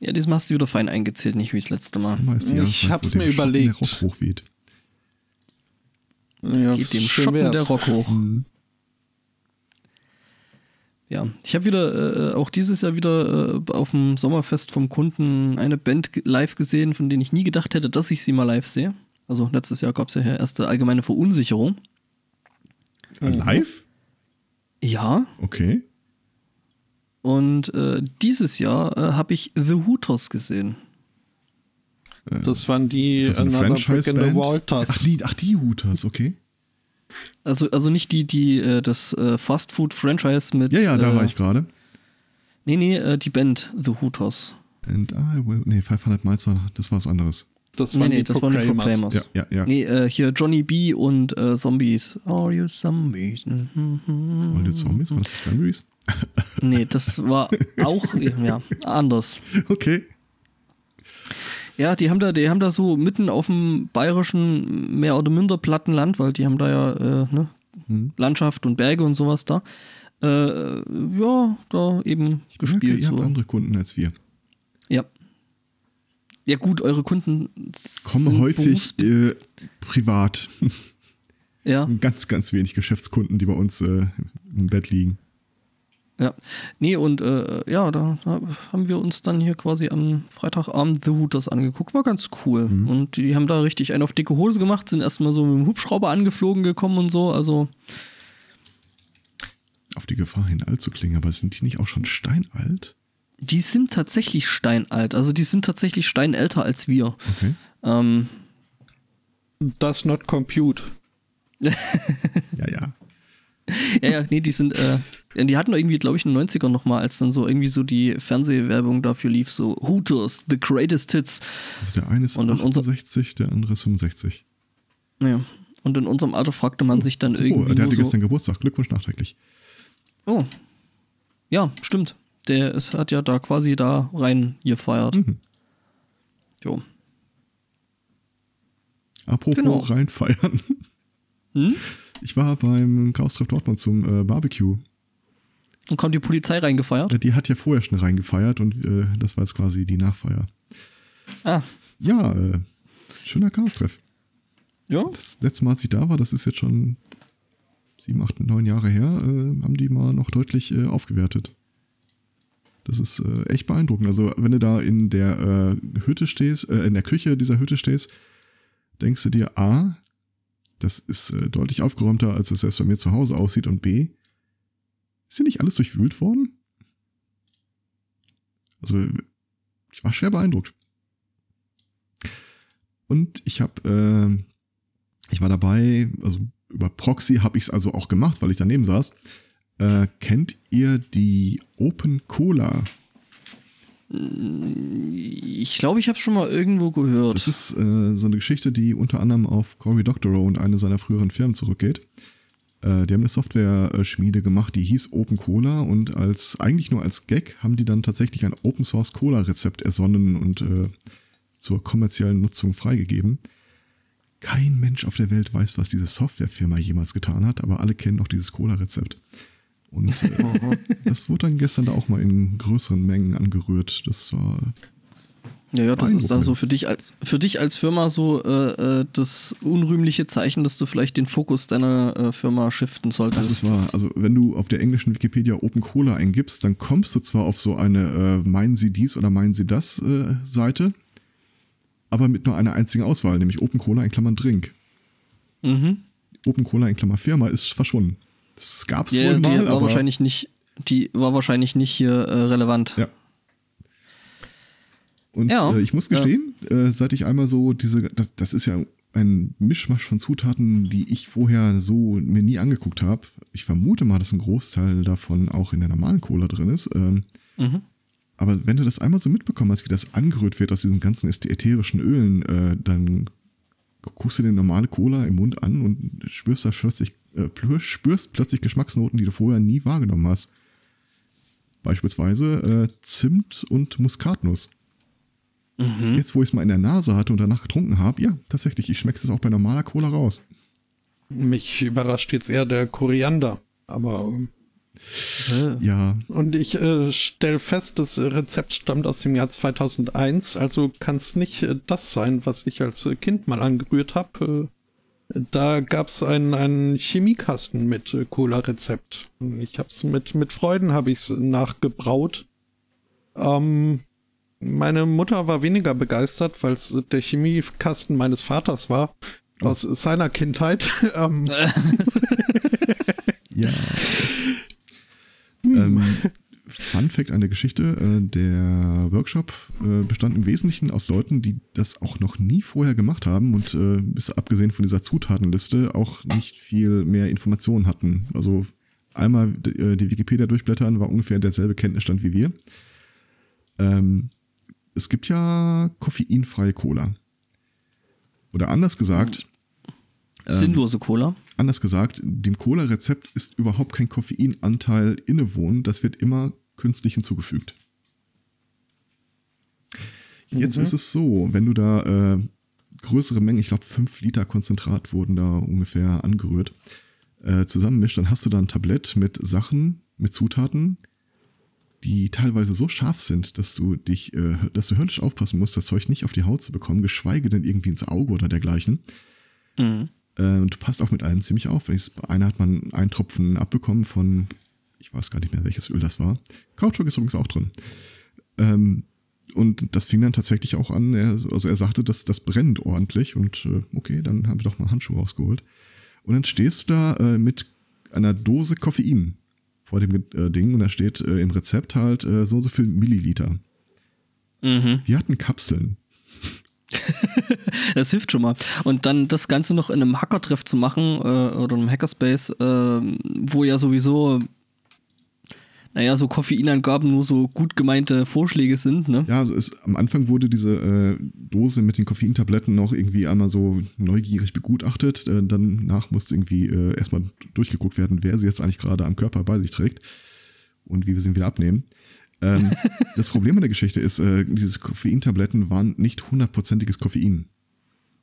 Ja, diesmal hast du wieder fein eingezählt, nicht wie das letzte Mal. Die Ich hab's mir überlegt. Der Rock hochweht. Ja, Geht dem schön Schotten wär's. der Rock hoch. Mhm. Ja, ich habe wieder, äh, auch dieses Jahr wieder äh, auf dem Sommerfest vom Kunden eine Band live gesehen, von denen ich nie gedacht hätte, dass ich sie mal live sehe. Also letztes Jahr gab es ja hier erste allgemeine Verunsicherung. Live? Ja, Okay. Und äh, dieses Jahr äh, habe ich The Hooters gesehen. Das waren die das eine Another Brick in the Franchise-Band? Walters. Ach die, ach, die Hooters, okay. Also, also nicht die, die äh, das äh, Fast-Food-Franchise mit. Ja, ja, da äh, war ich gerade. Nee, nee, äh, die Band The Hooters. And I will. Nee, 500 Miles war, das war was anderes. Das Nee, waren nee, die das waren die Proclaimers. Proclaimers. Ja, ja, ja. Nee, äh, hier Johnny B und äh, Zombies. Are you zombies? All the Zombies, war das die Cranberries? Nee, das war auch ja, anders. Okay. Ja, die haben da, die haben da so mitten auf dem bayerischen mehr oder minder platten Land, weil die haben da ja äh, ne, Hm. Landschaft und Berge und sowas da. Äh, ja, da eben Ich merke, gespielt. ihr habt So. andere Kunden als wir. Ja. Ja gut, eure Kunden Kommen häufig äh, privat. Ja, Ganz, ganz wenig Geschäftskunden, die bei uns äh, im Bett liegen. ja. Nee, und äh, ja, da, da haben wir uns dann hier quasi am Freitagabend The Hooters angeguckt. War ganz cool. Mhm. Und die haben da richtig einen auf dicke Hose gemacht, sind erstmal so mit dem Hubschrauber angeflogen gekommen und so. Also, Auf die Gefahr hin, alt zu klingen, aber sind die nicht auch schon steinalt? Die sind tatsächlich steinalt. Also, die sind tatsächlich steinälter als wir. Okay. Ähm, Does not compute. Ja, ja. ja, ja, nee, die sind, äh, die hatten irgendwie, glaube ich, in den 90ern nochmal, als dann so irgendwie so die Fernsehwerbung dafür lief, so Hooters, the greatest hits. Also der eine ist Und in unser- 68, der andere ist 65. Ja. Und in unserem Alter fragte man sich dann Oh, irgendwie. der nur hatte so, gestern Geburtstag. Glückwunsch nachträglich. Oh. Ja, stimmt. Der ist, hat ja da quasi da rein gefeiert. Mhm. Jo. Apropos Genau. reinfeiern. Hm? Ich war beim Chaos-Treff Dortmund zum äh, Barbecue. Und kommt die Polizei reingefeiert? Äh, Die hat ja vorher schon reingefeiert und äh, das war jetzt quasi die Nachfeier. Ah, Ja, äh, schöner Chaos-Treff. ja. Das letzte Mal, als ich da war, das ist jetzt schon sieben, acht, neun Jahre her, äh, haben die mal noch deutlich äh, aufgewertet. Das ist äh, echt beeindruckend. Also, wenn du da in der äh, Hütte stehst, äh, in der Küche dieser Hütte stehst, denkst du dir, A, das ist äh, deutlich aufgeräumter, als es selbst bei mir zu Hause aussieht, und B, ist ja nicht alles durchwühlt worden? Also, ich war schwer beeindruckt. Und ich habe, äh, ich war dabei, also über Proxy habe ich es also auch gemacht, weil ich daneben saß. Äh, kennt ihr die Open Cola? Ich glaube, ich habe schon mal irgendwo gehört. Das ist äh, so eine Geschichte, die unter anderem auf Cory Doctorow und eine seiner früheren Firmen zurückgeht. Äh, die haben eine Software-Schmiede gemacht, die hieß Open Cola und als eigentlich nur als Gag haben die dann tatsächlich ein Open Source Cola Rezept ersonnen und äh, zur kommerziellen Nutzung freigegeben. Kein Mensch auf der Welt weiß, was diese Softwarefirma jemals getan hat, aber alle kennen noch dieses Cola-Rezept. Und äh, das wurde dann gestern da auch mal in größeren Mengen angerührt. Das war ja, ja, das ist dann so für dich als für dich als Firma so äh, äh, das unrühmliche Zeichen, dass du vielleicht den Fokus deiner äh, Firma shiften solltest. Das ist wahr. Also wenn du auf der englischen Wikipedia Open Cola eingibst, dann kommst du zwar auf so eine äh, meinen Sie dies oder meinen Sie das äh, Seite, aber mit nur einer einzigen Auswahl, nämlich Open Cola in Klammern Drink. mhm. Open Cola in Klammer Firma ist verschwunden. Das gab es Ja, wohl die mal, war aber wahrscheinlich nicht, die war wahrscheinlich nicht hier äh, relevant. ja. Und Ja, äh, ich muss ja. gestehen, äh, seit ich einmal so diese, das, das ist ja ein Mischmasch von Zutaten, die ich vorher so mir nie angeguckt habe. Ich vermute mal, dass ein Großteil davon auch in der normalen Cola drin ist. Ähm, Mhm. Aber wenn du das einmal so mitbekommen hast, wie das angerührt wird aus diesen ganzen ätherischen Ölen, äh, dann guckst du dir normale Cola im Mund an und spürst da plötzlich, äh, spürst plötzlich Geschmacksnoten, die du vorher nie wahrgenommen hast. Beispielsweise äh, Zimt und Muskatnuss. Mhm. Jetzt, wo ich es mal in der Nase hatte und danach getrunken habe, ja, tatsächlich, ich schmeck's es auch bei normaler Cola raus. Mich überrascht jetzt eher der Koriander. Aber ähm, Äh, Ja, Und ich äh, stelle fest, das Rezept stammt aus dem Jahr 2001, also kann es nicht äh, das sein, was ich als Kind mal angerührt habe. Äh, da gab es einen, einen Chemiekasten mit äh, Cola-Rezept. Und Ich habe es mit, mit Freuden habe ich nachgebraut. Ähm, meine Mutter war weniger begeistert, weil es der Chemiekasten meines Vaters war. Aus seiner Kindheit. ähm, ja. ähm, Fun Fact an der Geschichte: äh, Der Workshop äh, bestand im Wesentlichen aus Leuten, die das auch noch nie vorher gemacht haben und äh, bis abgesehen von dieser Zutatenliste auch nicht viel mehr Informationen hatten. Also einmal äh, die Wikipedia durchblättern war ungefähr derselbe Kenntnisstand wie wir. Ähm, es gibt ja koffeinfreie Cola. Oder anders gesagt, ähm, Sinnlose Cola. Anders gesagt, dem Cola-Rezept ist überhaupt kein Koffeinanteil innewohnend, das wird immer künstlich hinzugefügt. Jetzt Mhm. ist es so, wenn du da äh, größere Mengen, ich glaube 5 Liter Konzentrat wurden da ungefähr angerührt, äh, zusammenmischt, dann hast du da ein Tablett mit Sachen, mit Zutaten, die teilweise so scharf sind, dass du dich, äh, dass du höllisch aufpassen musst, das Zeug nicht auf die Haut zu bekommen, geschweige denn irgendwie ins Auge oder dergleichen. Mhm. Äh, und du passt auch mit allem ziemlich auf. Einer hat man einen Tropfen abbekommen von, ich weiß gar nicht mehr, welches Öl das war. Kautschuk ist übrigens auch drin. Ähm, und das fing dann tatsächlich auch an. Er, also er sagte, dass das brennt ordentlich. Und äh, okay, dann haben wir doch mal Handschuhe rausgeholt. Und dann stehst du da äh, mit einer Dose Koffein vor dem äh, Ding und da steht im Rezept halt so und so viel Milliliter. Mhm. Wir hatten Kapseln. Das hilft schon mal. Und dann das Ganze noch in einem Hackertreff zu machen äh, oder einem Hackerspace, äh, wo ja sowieso, naja, so Koffeinangaben nur so gut gemeinte Vorschläge sind, ne? Ja, also es, am Anfang wurde diese äh, Dose mit den Koffeintabletten noch irgendwie einmal so neugierig begutachtet. Äh, danach musste irgendwie äh, erstmal durchgeguckt werden, wer sie jetzt eigentlich gerade am Körper bei sich trägt und wie wir sie wieder abnehmen. Ähm, das Problem an der Geschichte ist, äh, diese Koffeintabletten waren nicht hundertprozentiges Koffein.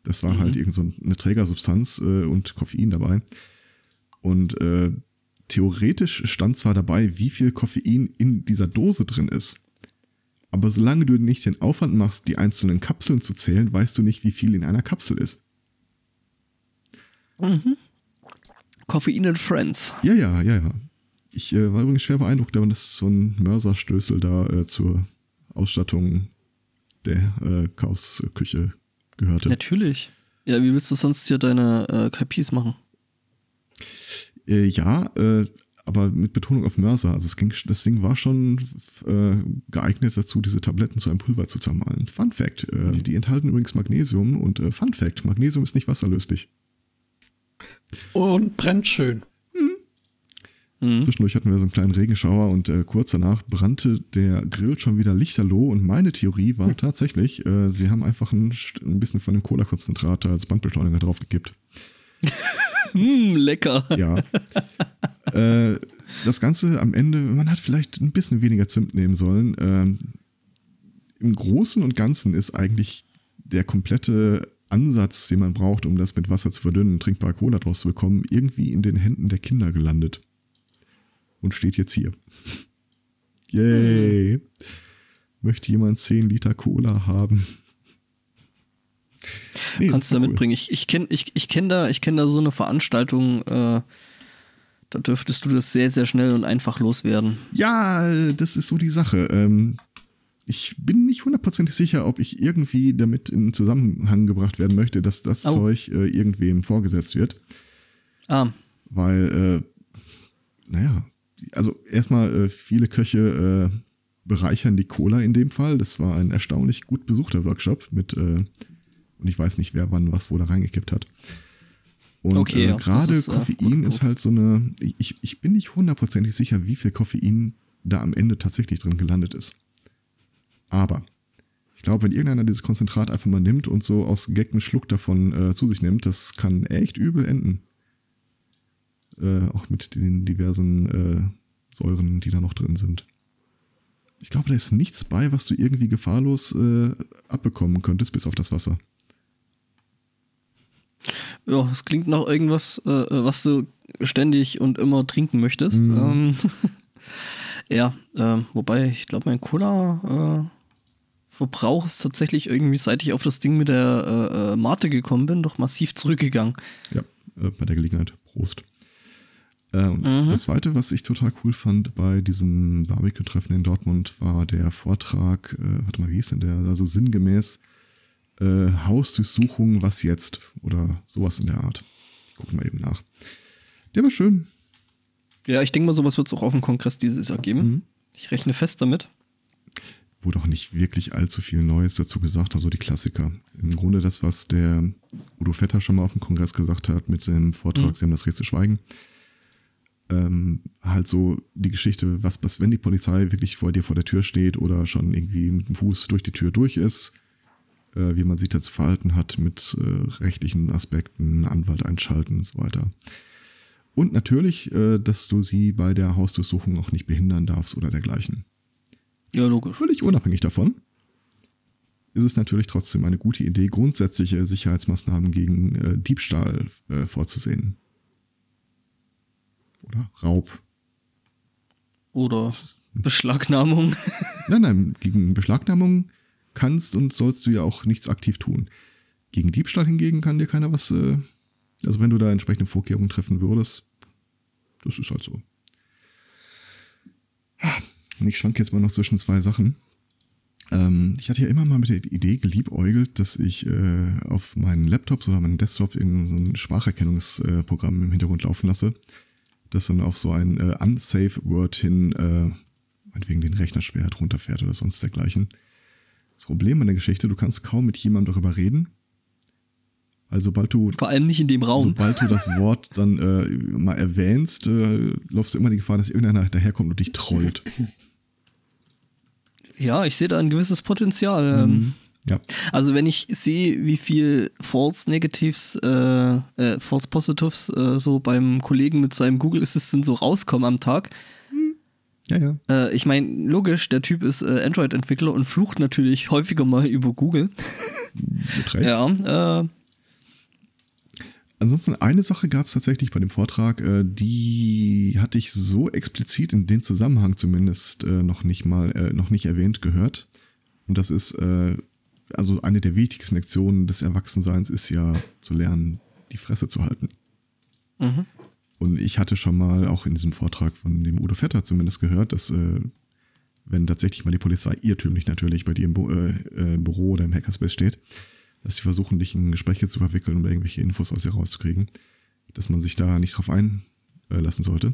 Das war Mhm. halt irgend so eine Trägersubstanz äh, und Koffein dabei. Und äh, theoretisch stand zwar dabei, wie viel Koffein in dieser Dose drin ist. Aber solange du nicht den Aufwand machst, die einzelnen Kapseln zu zählen, weißt du nicht, wie viel in einer Kapsel ist. Koffein and Friends. Ja, ja, ja, ja. Ich äh, war übrigens schwer beeindruckt, aber das so ein Mörserstößel da äh, zur Ausstattung der äh, Chaosküche gehörte. Natürlich. Ja, wie willst du sonst hier deine äh, KPs machen? Äh, ja, äh, aber mit Betonung auf Mörser. Also es ging, das Ding war schon äh, geeignet dazu, diese Tabletten zu einem Pulver zu zermahlen. Fun Fact, äh, die, die enthalten übrigens Magnesium und äh, Fun Fact, Magnesium ist nicht wasserlöslich. Und brennt schön. Mhm. Zwischendurch hatten wir so einen kleinen Regenschauer und äh, kurz danach brannte der Grill schon wieder lichterloh und meine Theorie war tatsächlich, äh, sie haben einfach ein, ein bisschen von dem Cola-Konzentrat als Bandbeschleuniger draufgekippt. Hm, lecker. Ja. äh, das Ganze am Ende, man hat vielleicht ein bisschen weniger Zimt nehmen sollen. Ähm, Im Großen und Ganzen ist eigentlich der komplette Ansatz, den man braucht, um das mit Wasser zu verdünnen, trinkbare Cola draus zu bekommen, irgendwie in den Händen der Kinder gelandet. Und steht jetzt hier. Yay. Möchte jemand 10 Liter Cola haben? Nee, Kannst du da cool. mitbringen. Ich, ich kenne ich, ich kenn da, ich kenn da so eine Veranstaltung, äh, da dürftest du das sehr, sehr schnell und einfach loswerden. Ja, das ist so die Sache. Ähm, ich bin nicht hundertprozentig sicher, ob ich irgendwie damit in Zusammenhang gebracht werden möchte, dass das Au. Zeug äh, irgendwem vorgesetzt wird. Ah, Weil, äh, naja, also erstmal äh, viele Köche äh, bereichern die Cola in dem Fall. Das war ein erstaunlich gut besuchter Workshop mit, äh, und ich weiß nicht, wer wann was wo da reingekippt hat. Und Okay, äh, ja, gerade äh, Koffein gut, ist halt so eine, ich, ich bin nicht hundertprozentig sicher, wie viel Koffein da am Ende tatsächlich drin gelandet ist. Aber ich glaube, wenn irgendeiner dieses Konzentrat einfach mal nimmt und so aus Gag einen Schluck davon äh, zu sich nimmt, das kann echt übel enden. Äh, auch mit den diversen äh, Säuren, die da noch drin sind. Ich glaube, da ist nichts bei, was du irgendwie gefahrlos äh, abbekommen könntest, bis auf das Wasser. Ja, es klingt nach irgendwas, äh, was du ständig und immer trinken möchtest. Mhm. Ähm, ja, äh, wobei ich glaube, mein Cola-Verbrauch äh, ist tatsächlich irgendwie, seit ich auf das Ding mit der äh, Mate gekommen bin, doch massiv zurückgegangen. Ja, bei der Gelegenheit. Prost. Mhm. Das zweite, was ich total cool fand bei diesem Barbecue-Treffen in Dortmund, war der Vortrag, warte mal, wie hieß denn der? Also sinngemäß äh, Hausdurchsuchung, was jetzt? Oder sowas in der Art. Ich gucke mal eben nach. Der war schön. Ja, ich denke mal, sowas wird es auch auf dem Kongress dieses Jahr geben. Mhm. Ich rechne fest damit. Wurde auch nicht wirklich allzu viel Neues dazu gesagt, also die Klassiker. Im Grunde das, was der Udo Vetter schon mal auf dem Kongress gesagt hat mit seinem Vortrag, mhm. sie haben das Recht zu schweigen. Ähm, halt so die Geschichte, was, was, wenn die Polizei wirklich vor dir vor der Tür steht oder schon irgendwie mit dem Fuß durch die Tür durch ist, äh, wie man sich dazu verhalten hat mit äh, rechtlichen Aspekten, Anwalt einschalten und so weiter. Und natürlich, äh, dass du sie bei der Hausdurchsuchung auch nicht behindern darfst oder dergleichen. Ja, logisch. Völlig unabhängig davon ist es natürlich trotzdem eine gute Idee, grundsätzliche Sicherheitsmaßnahmen gegen äh, Diebstahl äh, vorzusehen. Oder Raub. Oder Beschlagnahmung. Nein, nein, gegen Beschlagnahmung kannst und sollst du ja auch nichts aktiv tun. Gegen Diebstahl hingegen kann dir keiner was, äh, also wenn du da entsprechende Vorkehrungen treffen würdest, das ist halt so. Und ich schwank jetzt mal noch zwischen zwei Sachen. Ähm, ich hatte ja immer mal mit der Idee geliebäugelt, dass ich äh, auf meinen Laptops oder meinen Desktop irgendein so ein Spracherkennungsprogramm im Hintergrund laufen lasse, das dann auf so ein äh, unsafe Word hin, äh, meinetwegen den Rechner schwer runterfährt oder sonst dergleichen. Das Problem an der Geschichte, du kannst kaum mit jemandem darüber reden. Also sobald du vor allem nicht in dem Raum, sobald du das Wort dann äh, mal erwähnst, äh, läufst du immer die Gefahr, dass irgendeiner daherkommt und dich trollt. Ja, ich sehe da ein gewisses Potenzial. Ähm. Mhm. Ja. Also wenn ich sehe, wie viel False Negatives, äh, äh, False Positives äh, so beim Kollegen mit seinem Google Assistant so rauskommen am Tag, ja, ja. Äh, ich meine, logisch, der Typ ist äh, Android-Entwickler und flucht natürlich häufiger mal über Google. Mit Recht. Ja, äh, Ansonsten eine Sache gab es tatsächlich bei dem Vortrag, äh, die hatte ich so explizit in dem Zusammenhang zumindest äh, noch nicht mal, äh, noch nicht erwähnt gehört. Und das ist, also eine der wichtigsten Lektionen des Erwachsenseins ist ja zu lernen, die Fresse zu halten. Mhm. Und ich hatte schon mal auch in diesem Vortrag von dem Udo Vetter zumindest gehört, dass äh, wenn tatsächlich mal die Polizei irrtümlich natürlich bei dir im Bo äh, äh, Büro oder im Hackerspace steht, dass sie versuchen, dich in Gespräche zu verwickeln oder irgendwelche Infos aus dir rauszukriegen, dass man sich da nicht drauf einlassen sollte.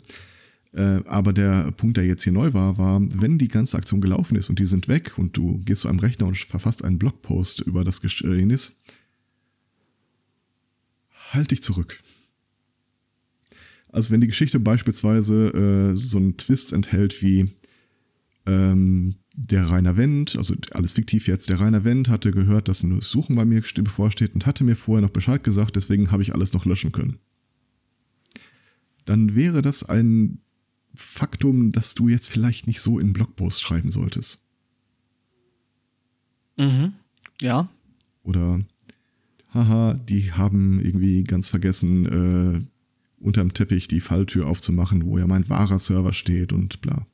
Äh, aber der Punkt, der jetzt hier neu war, war, wenn die ganze Aktion gelaufen ist und die sind weg und du gehst zu einem Rechner und verfasst einen Blogpost über das Geschehnis, halt dich zurück. Also wenn die Geschichte beispielsweise äh, so einen Twist enthält wie ähm, der Rainer Wendt, also alles fiktiv jetzt, der Rainer Wendt hatte gehört, dass eine Suchen bei mir bevorsteht und hatte mir vorher noch Bescheid gesagt, deswegen habe ich alles noch löschen können. Dann wäre das ein Faktum, dass du jetzt vielleicht nicht so in Blogpost schreiben solltest. Mhm. Ja. Oder, haha, die haben irgendwie ganz vergessen, äh, unterm Teppich die Falltür aufzumachen, wo ja mein wahrer Server steht und bla.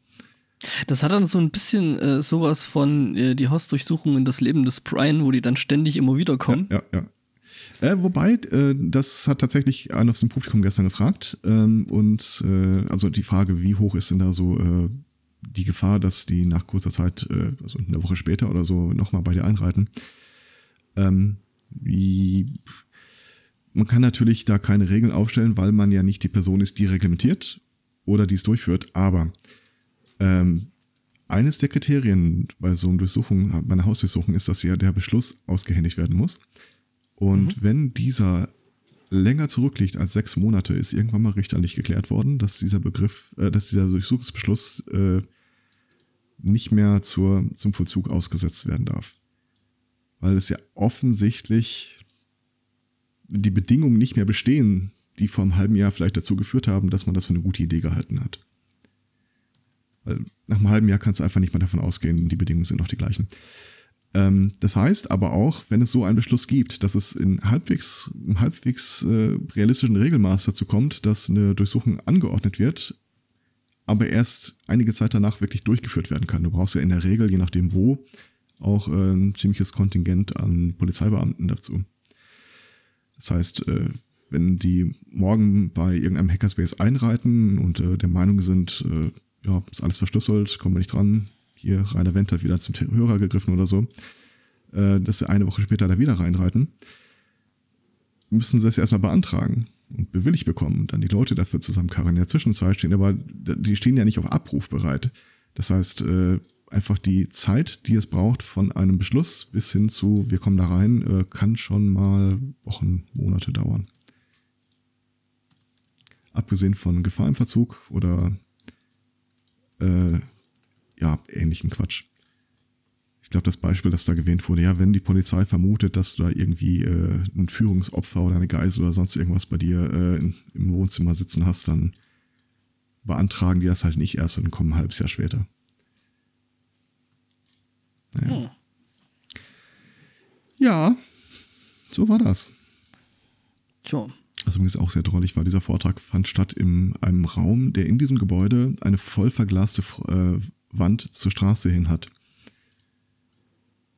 Das hat dann so ein bisschen äh, sowas von äh, die Hausdurchsuchung in das Leben des Brian, wo die dann ständig immer wieder kommen. Ja, ja. ja. Äh, wobei, äh, das hat tatsächlich einer aus dem Publikum gestern gefragt. Ähm, und äh, also die Frage, wie hoch ist denn da so äh, die Gefahr, dass die nach kurzer Zeit, also eine Woche später oder so, nochmal bei dir einreiten. Ähm, wie man kann natürlich da keine Regeln aufstellen, weil man ja nicht die Person ist, die reglementiert oder die es durchführt. Aber ähm, eines der Kriterien bei so einer Durchsuchung, bei einer Hausdurchsuchung ist, dass ja der Beschluss ausgehändigt werden muss. Und mhm. wenn dieser länger zurückliegt als sechs Monate, ist irgendwann mal richterlich geklärt worden, dass dieser Begriff, äh, dass dieser Durchsuchungsbeschluss äh, nicht mehr zur, zum Vollzug ausgesetzt werden darf. Weil es ja offensichtlich die Bedingungen nicht mehr bestehen, die vor einem halben Jahr vielleicht dazu geführt haben, dass man das für eine gute Idee gehalten hat. Weil nach einem halben Jahr kannst du einfach nicht mehr davon ausgehen, die Bedingungen sind noch die gleichen. Ähm, das heißt aber auch, wenn es so einen Beschluss gibt, dass es in halbwegs, im halbwegs äh, realistischen Regelmaß dazu kommt, dass eine Durchsuchung angeordnet wird, aber erst einige Zeit danach wirklich durchgeführt werden kann. Du brauchst ja in der Regel, je nachdem wo, auch äh, ein ziemliches Kontingent an Polizeibeamten dazu. Das heißt, äh, wenn die morgen bei irgendeinem Hackerspace einreiten und äh, der Meinung sind, äh, ja, ist alles verschlüsselt, kommen wir nicht dran, hier Rainer Wendt hat wieder zum Hörer gegriffen oder so, äh, dass sie eine Woche später da wieder reinreiten, müssen sie das erstmal beantragen und bewilligt bekommen und dann die Leute dafür zusammenkarren. In der Zwischenzeit stehen aber, die stehen ja nicht auf Abruf bereit. Das heißt, äh, einfach die Zeit, die es braucht von einem Beschluss bis hin zu, wir kommen da rein, äh, kann schon mal Wochen, Monate dauern. Abgesehen von Gefahr im Verzug oder äh, ja, ähnlichen Quatsch. Ich glaube, das Beispiel, das da gewähnt wurde, ja, wenn die Polizei vermutet, dass du da irgendwie äh, ein Führungsopfer oder eine Geisel oder sonst irgendwas bei dir äh, in, im Wohnzimmer sitzen hast, dann beantragen die das halt nicht erst und kommen ein halbes Jahr später. Naja. Hm. Ja, so war das. Tja. Was übrigens auch sehr drollig war, dieser Vortrag fand statt in einem Raum, der in diesem Gebäude eine voll verglaste äh, Wand zur Straße hin hat.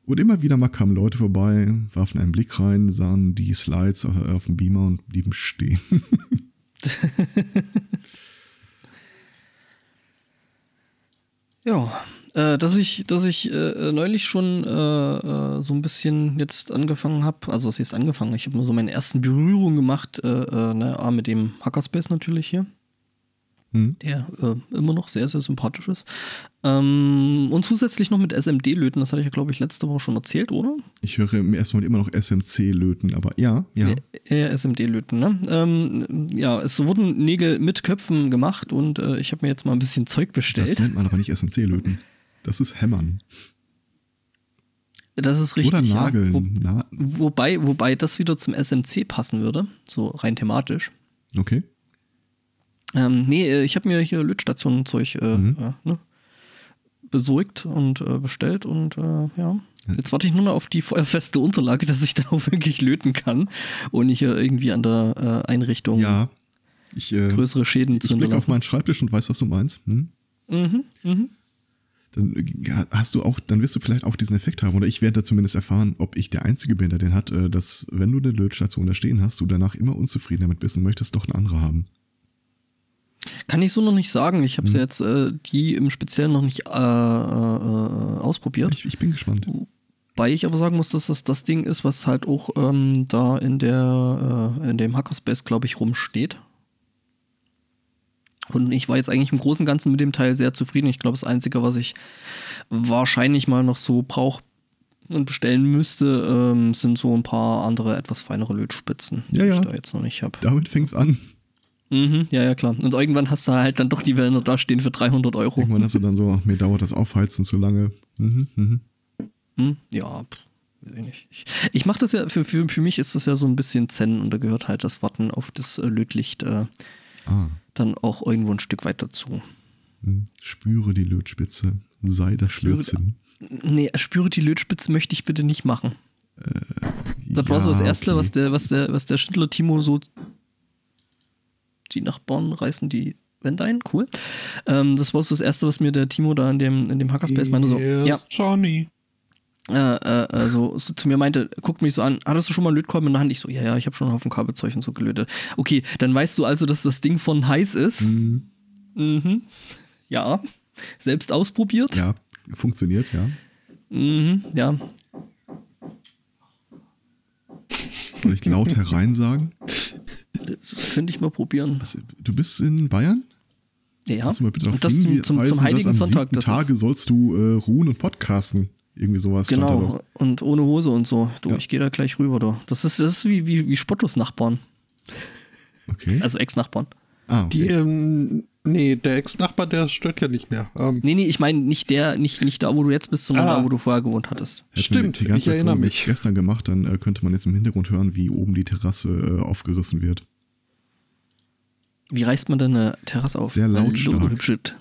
Und immer wieder mal kamen Leute vorbei, warfen einen Blick rein, sahen die Slides auf, dem Beamer und blieben stehen. ja, äh, dass ich, dass ich äh, neulich schon äh, äh, so ein bisschen jetzt angefangen habe, also was jetzt angefangen, ich habe nur so meine ersten Berührungen gemacht, äh, äh, ne, mit dem Hackerspace natürlich hier. Hm. Der immer noch sehr, sehr sympathisch ist. Ähm, und zusätzlich noch mit SMD-Löten, das hatte ich ja, glaube ich, letzte Woche schon erzählt, oder? Ich höre im ersten Moment immer noch SMC-Löten, aber ja, ja. Ja, SMD-Löten, ne? Ähm, ja, es wurden Nägel mit Köpfen gemacht und ich habe mir jetzt mal ein bisschen Zeug bestellt. Das nennt man aber nicht SMC-Löten. Das ist Hämmern. Das ist richtig. Oder Nageln. Ja. Wo, wobei, wobei das wieder zum SMC passen würde, so rein thematisch. Okay. Ähm, nee, äh, ich habe mir hier Lötstationen-Zeug äh, mhm. äh, ne, besorgt und äh, bestellt und äh, ja. Jetzt warte ich nur noch auf die feuerfeste Unterlage, dass ich dann auch wirklich löten kann und nicht irgendwie an der äh, Einrichtung ja, ich, größere Schäden zu Ich blicke auf meinen Schreibtisch und weiß, was du meinst. Hm? Mhm, mhm dann hast du auch, dann wirst du vielleicht auch diesen Effekt haben. Oder ich werde da zumindest erfahren, ob ich der Einzige bin, der den hat, dass wenn du eine Lötstation da stehen hast, du danach immer unzufrieden damit bist und möchtest doch eine andere haben. Kann ich so noch nicht sagen. Ich habe hm. jetzt äh, die im Speziellen noch nicht äh, äh, ausprobiert. Ich, ich, bin gespannt. Wobei ich aber sagen muss, dass das das Ding ist, was halt auch ähm, da in der äh, in dem Hackerspace, glaube ich, rumsteht. Und ich war jetzt eigentlich im Großen und Ganzen mit dem Teil sehr zufrieden. Ich glaube, das Einzige, was ich wahrscheinlich mal noch so brauche und bestellen müsste, ähm, sind so ein paar andere, etwas feinere Lötspitzen, die ja, ich da jetzt noch nicht habe. Damit fängt's an. Mhm, ja, ja, klar. Und irgendwann hast du halt dann doch die Wälder da stehen für 300 Euro. Irgendwann hast du dann so, mir dauert das Aufheizen zu lange. Mhm, mhm. Hm, ja, pff, ich, ich mache das ja, für, für, für mich ist das ja so ein bisschen Zen und da gehört halt das Warten auf das äh, Lötlicht äh, ah dann auch irgendwo ein Stück weit dazu. Hm. Spüre die Lötspitze, sei das spüre, Lötzinn. Nee, spüre die Lötspitze möchte ich bitte nicht machen. Äh, das ja, war so das Erste, okay. was der, was der, was der Schindler Timo so. Die Nachbarn reißen die Wände ein, cool. Ähm, das war so das Erste, was mir der Timo da in dem, in dem Hackerspace meinte. So, ja, Johnny. Äh, äh, äh, so, so, zu mir meinte, guckt mich so an, hattest du schon mal einen Lötkolben in der Hand? Ich so, ja, ja, ich habe schon einen Haufen Kabelzeug und so gelötet. Okay, dann weißt du also, dass das Ding von heiß ist. Mhm. Mhm. Ja. Selbst ausprobiert. Ja, funktioniert, ja. Mhm, ja. Soll ich laut herein sagen? Das könnte ich mal probieren. Du bist in Bayern? Ja. und das zum, zum, zum Heiligen Sonntag. Das Tage sollst du äh, ruhen und podcasten. Irgendwie sowas. Genau, und ohne Hose und so. Du, ja. ich gehe da gleich rüber, du. Das ist, das ist wie, wie, wie Spottos Nachbarn. Okay. Also Ex-Nachbarn. Ah, okay. Die, ähm, nee, der Ex-Nachbar, der stört ja nicht mehr. Ähm, nee, nee, ich meine nicht der, nicht, nicht da, wo du jetzt bist, sondern ah. da, wo du vorher gewohnt hattest. Stimmt, ich erinnere so mich. gestern gemacht, dann äh, könnte man jetzt im Hintergrund hören, wie oben die Terrasse äh, aufgerissen wird. Wie reißt man denn eine Terrasse auf? Sehr lautstark.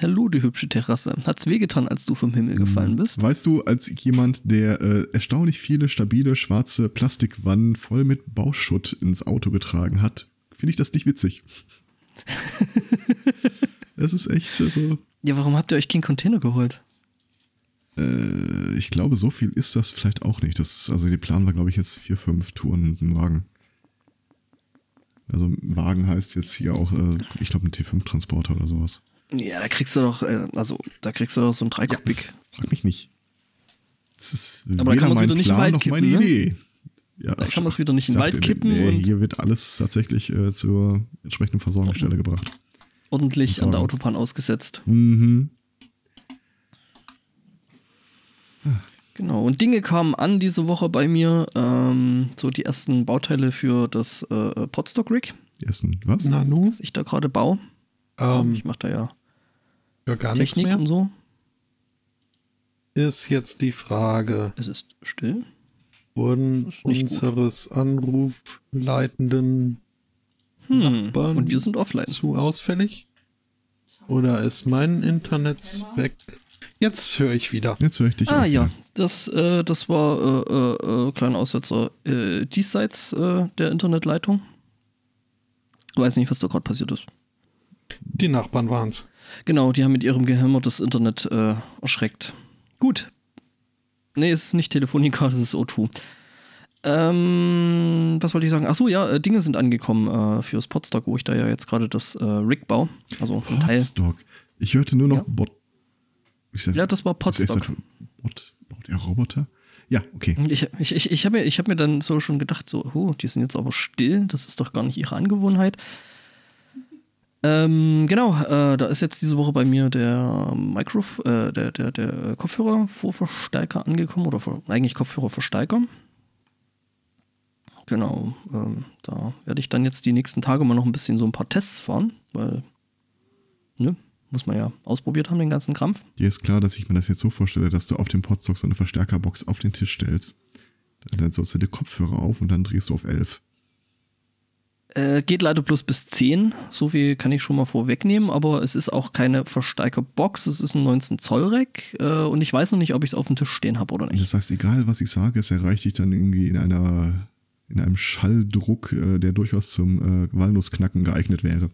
Hallo, du hübsche Terrasse. Hat's wehgetan, als du vom Himmel gefallen bist? Weißt du, als jemand, der äh, erstaunlich viele stabile schwarze Plastikwannen voll mit Bauschutt ins Auto getragen hat, finde ich das nicht witzig. Es ist echt so. Ja, warum habt ihr euch keinen Container geholt? Äh, ich glaube, so viel ist das vielleicht auch nicht. Das also die Plan war, glaube ich, jetzt vier, fünf Touren mit dem Wagen. Also ein Wagen heißt jetzt hier auch, äh, ich glaube, ein T5-Transporter oder sowas. Ja, da kriegst du doch, äh, also da kriegst du doch so ein Dreikubik. Frag mich nicht. Das ist Aber da kann man's mein wieder nicht Plan meine kippen, ne? Idee. Ja, Da kann man's wieder nicht in den Wald kippen Nee, und- hier wird alles tatsächlich äh, zur entsprechenden Versorgungsstelle gebracht. Ordentlich an der. Autobahn ausgesetzt. Mhm. Genau. Und Dinge kamen an diese Woche bei mir. Ähm, so die ersten Bauteile für das äh, Podstock Rig, Die ersten, was? Nanu? das ich da gerade baue. Ähm, ich mache da ja ja, gar nichts Technik mehr. und so. Ist jetzt die Frage, Es ist still. wurden ist nicht gut. unseres Anrufleitenden Hm. Nachbarn Und wir sind offline. zu ausfällig? Oder ist mein Internet weg? Jetzt höre ich wieder. Jetzt höre ich dich Ah ja, wieder. Das, äh, das war äh, äh, äh, kleiner Aussetzer äh, diesseits äh, der Internetleitung. Weiß nicht, was da gerade passiert ist. Die Nachbarn waren's. Genau, die haben mit ihrem Gehämmer das Internet äh, erschreckt. Gut. Nee, es ist nicht Telefonica, es ist O2. Ähm, was wollte ich sagen? Achso, ja, äh, Dinge sind angekommen fürs Podstock, wo ich da ja jetzt gerade das Rig baue. Also ein Teil. Podstock. Ich hörte nur noch Ja. Bot. Ja, das war das? Podstock. Bot? Baut er Roboter? Ja, okay. Ich, ich, ich, ich habe mir, hab mir dann so schon gedacht, so, oh, die sind jetzt aber still, das ist doch gar nicht ihre Angewohnheit. Ähm, genau, äh, da ist jetzt diese Woche bei mir der Micro, äh, der, der, der Kopfhörervorverstärker angekommen oder ver, eigentlich Kopfhörerverstärker. Genau, ähm, da werde ich dann jetzt die nächsten Tage mal noch ein bisschen so ein paar Tests fahren, weil, ne, muss man ja ausprobiert haben, den ganzen Krampf. Dir ist klar, dass ich mir das jetzt so vorstelle, dass du auf dem Podstock so eine Verstärkerbox auf den Tisch stellst. Dann, sollst du die Kopfhörer auf und dann drehst du auf 11. Äh, geht leider bloß bis 10. So viel kann ich schon mal vorwegnehmen, aber es ist auch keine Verstärkerbox. Es ist ein 19 Zoll Rack äh, und ich weiß noch nicht, ob ich es auf dem Tisch stehen habe oder nicht. das heißt, egal was ich sage, es erreicht dich dann irgendwie in einer in einem Schalldruck, äh, der durchaus zum äh, Walnussknacken geeignet wäre.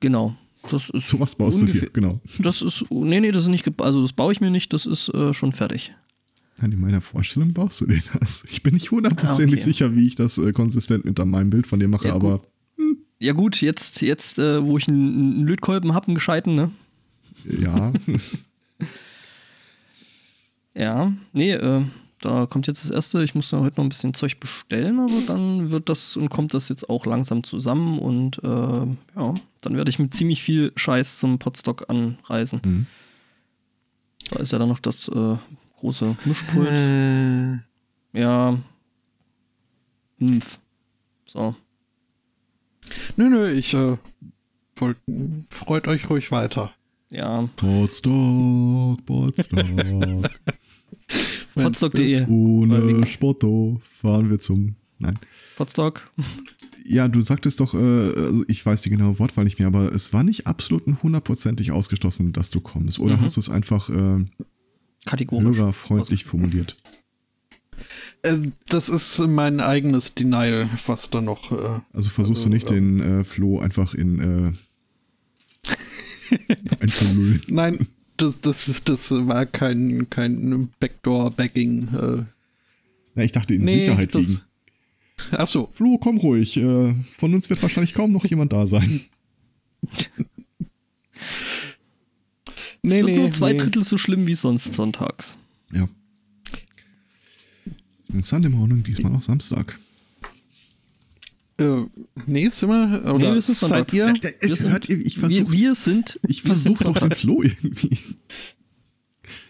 Genau. Das ist So was baust du dir, genau. Das ist, nee, nee, das ist nicht, also das baue ich mir nicht, das ist äh, schon fertig. Nein, in meiner Vorstellung baust du dir das. Ich bin nicht hundertprozentig Ah, okay. sicher, wie ich das äh, konsistent mit meinem Bild von dir mache, Ja, aber Ja gut, jetzt, jetzt äh, wo ich einen, einen Lötkolben habe, einen gescheiten, ne? ja. Ja, nee, äh, da kommt jetzt das erste. Ich muss da heute noch ein bisschen Zeug bestellen, aber dann wird das und kommt das jetzt auch langsam zusammen und äh, ja, dann werde ich mit ziemlich viel Scheiß zum Potstock anreisen. Hm. Da ist ja dann noch das äh, große Mischpult. Äh, Ja. Mpf. So. nö, nö, ich äh, wollt, freut euch ruhig weiter. Ja. Podstock, Podstock. Potstock.de. Ohne Spotto fahren wir zum. Nein. Potstock. Ja, du sagtest doch, äh, also ich weiß die genaue Wortwahl nicht mehr, aber es war nicht absolut und hundertprozentig ausgeschlossen, dass du kommst. Oder Mhm. hast du es einfach äh, Kategorisch. hörerfreundlich formuliert? Äh, das ist mein eigenes Denial, was da noch. Äh, Also versuchst Also, du nicht ja. den äh, Flo einfach in äh, einzulullen. nein, das, das, das war kein, kein Backdoor-Bagging. Äh, Na, ich dachte in nee, Sicherheit das, wiegen. Ach so, Flo, komm ruhig. Äh, von uns wird wahrscheinlich kaum noch jemand da sein. nee, es wird nee, nur zwei nee. Drittel so schlimm wie sonst sonntags. Ja. In Sunday Morning, diesmal auch Samstag. Äh, nee, sind wir, oder Nee, das ist seid ihr? Ja, Wir sind- hört ich Wir, versuche wir sind. ich wir sind versuch doch den. Flo irgendwie.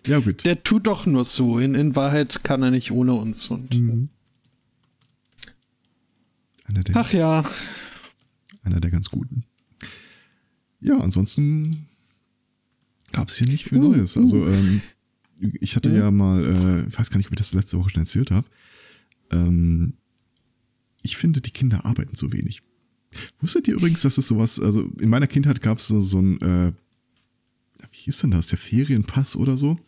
Ja, gut. Der tut doch nur so. In, in Wahrheit kann er nicht ohne uns. Und Mhm. Einer der, ach ja, einer der ganz guten. Ja, ansonsten gab es hier nicht viel Uh, Neues. Also, ähm, ich hatte ja mal, äh, ich weiß gar nicht, ob ich das letzte Woche schon erzählt habe. Ähm, ich finde, die Kinder arbeiten zu wenig. Wusstet ihr übrigens, dass es sowas, also in meiner Kindheit gab es so, so ein, äh, wie hieß denn das, der Ferienpass oder so.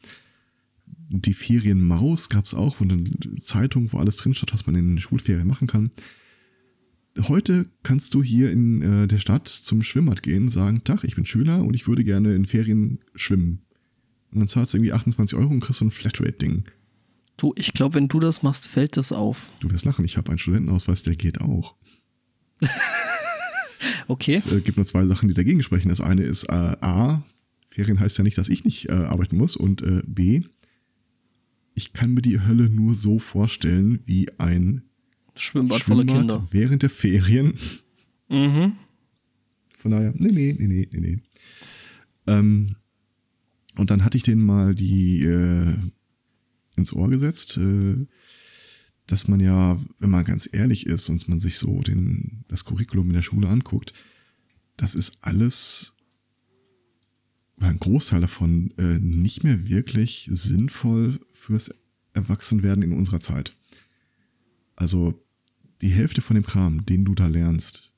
Die Ferienmaus gab es auch, von der Zeitung, wo alles drin steht, was man in den Schulferien machen kann. Heute kannst du hier in äh, der Stadt zum Schwimmbad gehen, sagen, Tag, ich bin Schüler und ich würde gerne in Ferien schwimmen. Und dann zahlst du irgendwie 28 Euro und kriegst so ein Flatrate-Ding. Du, ich glaube, wenn du das machst, fällt das auf. Du wirst lachen, ich habe einen Studentenausweis, der geht auch. okay. Es äh, gibt nur zwei Sachen, die dagegen sprechen. Das eine ist äh, A, Ferien heißt ja nicht, dass ich nicht äh, arbeiten muss. Und äh, B, ich kann mir die Hölle nur so vorstellen, wie ein Schwimmbad, voller Kinder. während der Ferien. Mhm. Von daher, nee, nee, nee, nee, nee, nee. Ähm, und dann hatte ich denen mal die äh, ins Ohr gesetzt, äh, dass man ja, wenn man ganz ehrlich ist und man sich so den, das Curriculum in der Schule anguckt, das ist alles, oder ein Großteil davon, äh, nicht mehr wirklich sinnvoll fürs Erwachsenwerden in unserer Zeit. Also die Hälfte von dem Kram, den du da lernst,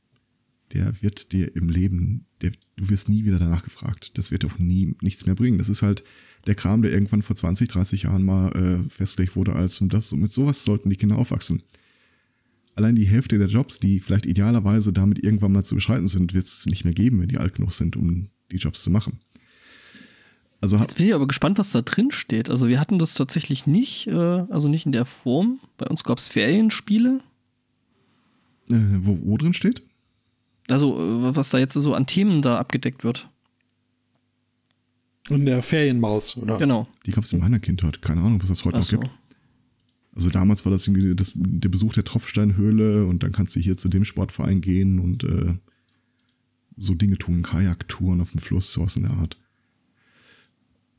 der wird dir im Leben, der, du wirst nie wieder danach gefragt. Das wird auch nie nichts mehr bringen. Das ist halt der Kram, der irgendwann vor 20, 30 Jahren mal äh, festgelegt wurde, als und das, und mit sowas sollten die Kinder aufwachsen. Allein die Hälfte der Jobs, die vielleicht idealerweise damit irgendwann mal zu beschreiten sind, wird es nicht mehr geben, wenn die alt genug sind, um die Jobs zu machen. Also Jetzt bin ich aber gespannt, was da drin steht. Also wir hatten das tatsächlich nicht, äh, also nicht in der Form. Bei uns gab es Ferienspiele. Äh, wo, wo drin steht? Also äh, was da jetzt so an Themen da abgedeckt wird. In der Ferienmaus, oder? Genau. Die gab es in meiner Kindheit. Keine Ahnung, was das heute Ach noch so. gibt. Also damals war das irgendwie das, der Besuch der Tropfsteinhöhle und dann kannst du hier zu dem Sportverein gehen und äh, so Dinge tun, Kajaktouren auf dem Fluss, sowas in der Art.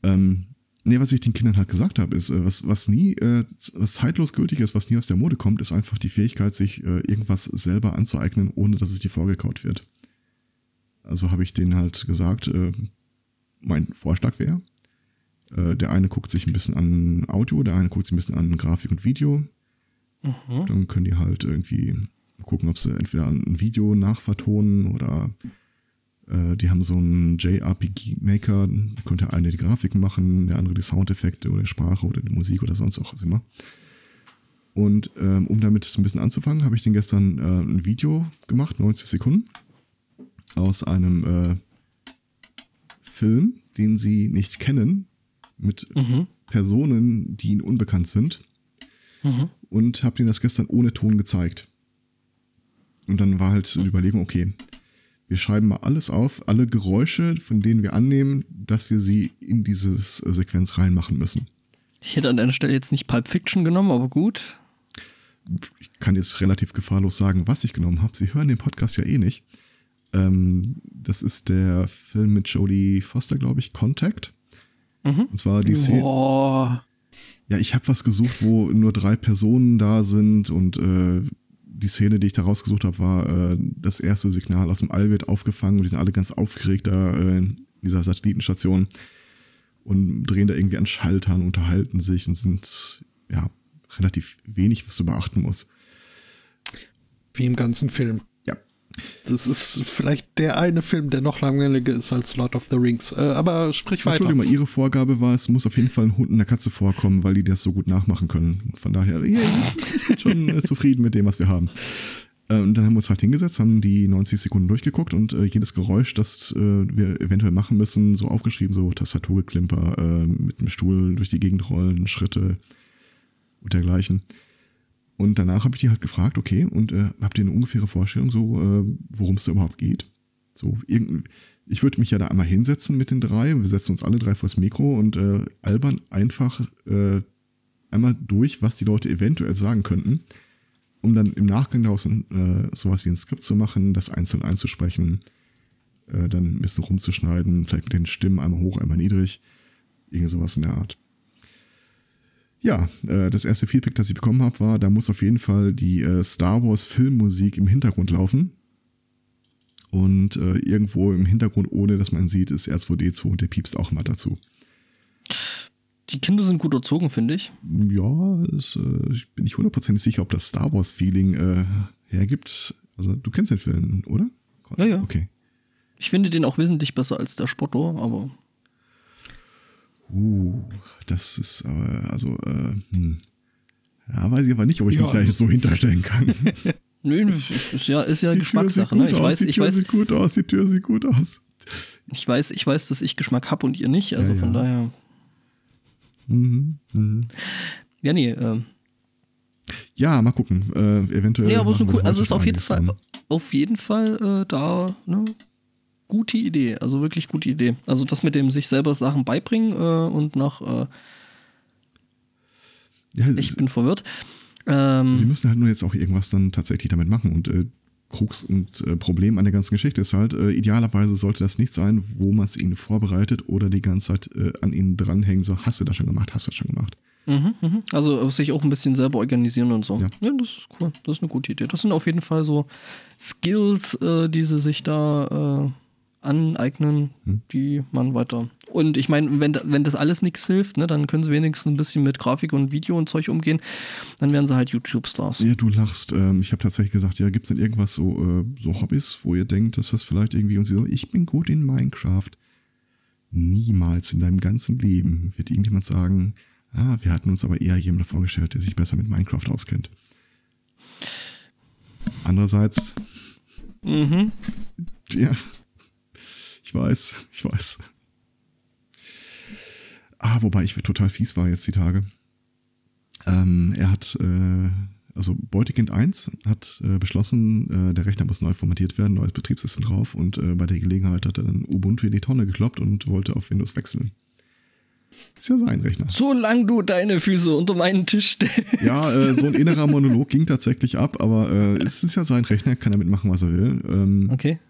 Ähm, nee, was ich den Kindern halt gesagt habe, ist, äh, was, was nie, äh, was zeitlos gültig ist, was nie aus der Mode kommt, ist einfach die Fähigkeit, sich äh, irgendwas selber anzueignen, ohne dass es dir vorgekaut wird. Also habe ich denen halt gesagt, äh, mein Vorschlag wäre. Äh, der eine guckt sich ein bisschen an Audio, der eine guckt sich ein bisschen an Grafik und Video. Mhm. Dann können die halt irgendwie gucken, ob sie entweder ein Video nachvertonen oder äh, die haben so einen JRPG-Maker, da konnte der eine die Grafiken machen, der andere die Soundeffekte oder die Sprache oder die Musik oder sonst auch was immer. Und ähm, um damit so ein bisschen anzufangen, habe ich den gestern äh, ein Video gemacht, 90 Sekunden, aus einem äh, Film, den sie nicht kennen, mit mhm. Personen, die ihnen unbekannt sind. Mhm. Und habe ihnen das gestern ohne Ton gezeigt. Und dann war halt die Überlegung, okay, wir schreiben mal alles auf, alle Geräusche, von denen wir annehmen, dass wir sie in diese Sequenz reinmachen müssen. Ich hätte an deiner Stelle jetzt nicht Pulp Fiction genommen, aber gut. Ich kann jetzt relativ gefahrlos sagen, was ich genommen habe. Sie hören den Podcast ja eh nicht. Ähm, das ist der Film mit Jodie Foster, glaube ich, Contact. Mhm. Und zwar die Szene. Oh. Ja, ich habe was gesucht, wo nur drei Personen da sind und äh, die Szene, die ich da rausgesucht habe, war äh, das erste Signal aus dem All wird aufgefangen und die sind alle ganz aufgeregt da äh, in dieser Satellitenstation und drehen da irgendwie an Schaltern, unterhalten sich und sind ja relativ wenig, was du beachten musst. Wie im ganzen Film. Das ist vielleicht der eine Film, der noch langweiliger ist als Lord of the Rings. Äh, aber sprich weiter. Entschuldigung mal, Ihre Vorgabe war, es muss auf jeden Fall ein Hund und eine Katze vorkommen, weil die das so gut nachmachen können. Von daher, ja, ich bin schon äh, zufrieden mit dem, was wir haben. Äh, und dann haben wir uns halt hingesetzt, haben die 90 Sekunden durchgeguckt und äh, jedes Geräusch, das äh, wir eventuell machen müssen, so aufgeschrieben, so Tastaturgeklimper, äh, mit dem Stuhl durch die Gegend rollen, Schritte und dergleichen. Und danach habe ich die halt gefragt, okay, und äh, habt ihr eine ungefähre Vorstellung, so, äh, worum es da überhaupt geht? So, irgend, ich würde mich ja da einmal hinsetzen mit den drei, wir setzen uns alle drei vors Mikro und äh, albern einfach äh, einmal durch, was die Leute eventuell sagen könnten, um dann im Nachgang daraus äh, sowas wie ein Skript zu machen, das einzeln einzusprechen, äh, dann ein bisschen rumzuschneiden, vielleicht mit den Stimmen einmal hoch, einmal niedrig, irgend sowas in der Art ja, äh, das erste Feedback, das ich bekommen habe, war, da muss auf jeden Fall die äh, Star Wars Filmmusik im Hintergrund laufen. Und äh, irgendwo im Hintergrund, ohne dass man sieht, ist R2D2 und der piepst auch mal dazu. Die Kinder sind gut erzogen, finde ich. Ja, es, äh, ich bin nicht hundertprozentig sicher, ob das Star Wars-Feeling äh, hergibt. Also, du kennst den Film, oder? Ja, ja. Okay. Ich finde den auch wesentlich besser als der Spotto, aber. Uh, das ist aber, also, äh, hm. Ja, weiß ich aber nicht, ob ich Ja, mich da jetzt so hinterstellen kann. Nö, ist ja, ist ja Die Geschmackssache. Ne? Ich aus, weiß, die ich Tür weiß, sieht gut aus, die Tür sieht gut aus. ich weiß, ich weiß, dass ich Geschmack habe und ihr nicht. Also Ja, von ja. daher. Mhm, mhm. Ja, nee. Ähm, Ja, mal gucken. Äh, eventuell. nee, aber so cool. Also ist auf jeden Fall, auf jeden Fall äh, da ne, gute Idee. Also wirklich gute Idee. Also das mit dem sich selber Sachen beibringen äh, und nach äh, Ja, ich bin verwirrt. Ähm, sie müssen halt nur jetzt auch irgendwas dann tatsächlich damit machen. Und äh, Krux und äh, Problem an der ganzen Geschichte ist halt, äh, idealerweise sollte das nicht sein, wo man es ihnen vorbereitet oder die ganze Zeit äh, an ihnen dranhängen, so, hast du das schon gemacht, hast du das schon gemacht. Mhm, mhm. Also sich auch ein bisschen selber organisieren und so. Ja. Ja. das ist cool. Das ist eine gute Idee. Das sind auf jeden Fall so Skills, äh, die sie sich da äh, aneignen, Hm. die man weiter. Und ich meine, wenn, wenn das alles nichts hilft, ne, dann können sie wenigstens ein bisschen mit Grafik und Video und Zeug umgehen. Dann werden sie halt YouTube-Stars. Ja, du lachst. Ähm, ich habe tatsächlich gesagt, ja, gibt es denn irgendwas so, äh, so Hobbys, wo ihr denkt, dass das vielleicht irgendwie und sie so, ich bin gut in Minecraft. Niemals in deinem ganzen Leben wird irgendjemand sagen, ah, wir hatten uns aber eher jemand vorgestellt, der sich besser mit Minecraft auskennt. Andererseits, Mhm. ja, ich weiß, ich weiß. Ah, wobei ich total fies war jetzt die Tage. Ähm, er hat, äh, also Beutekind 1 hat äh, beschlossen, äh, der Rechner muss neu formatiert werden, neues Betriebssystem drauf und äh, bei der Gelegenheit hat er dann Ubuntu in die Tonne gekloppt und wollte auf Windows wechseln. Ist ja sein Rechner. Solange du deine Füße unter meinen Tisch stellst. Ja, äh, so ein innerer Monolog ging tatsächlich ab, aber äh, es ist ja sein Rechner, kann damit machen, was er will. Ähm, Okay.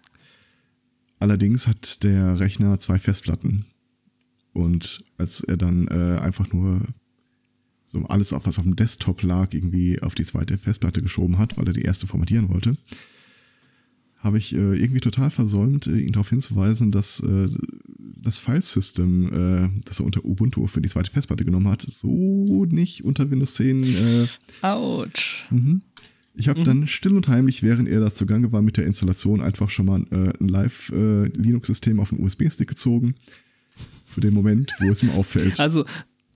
Allerdings hat der Rechner zwei Festplatten. Und als er dann äh, einfach nur so alles, auf was auf dem Desktop lag, irgendwie auf die zweite Festplatte geschoben hat, weil er die erste formatieren wollte, habe ich äh, irgendwie total versäumt, äh, ihn darauf hinzuweisen, dass äh, das Filesystem, äh, das er unter Ubuntu für die zweite Festplatte genommen hat, so nicht unter Windows 10 äh, Autsch. Mhm. Ich habe Mhm. dann still und heimlich, während er da zugange war mit der Installation, einfach schon mal äh, ein Live-Linux-System auf den USB-Stick gezogen. Für den Moment, wo es ihm auffällt. Also,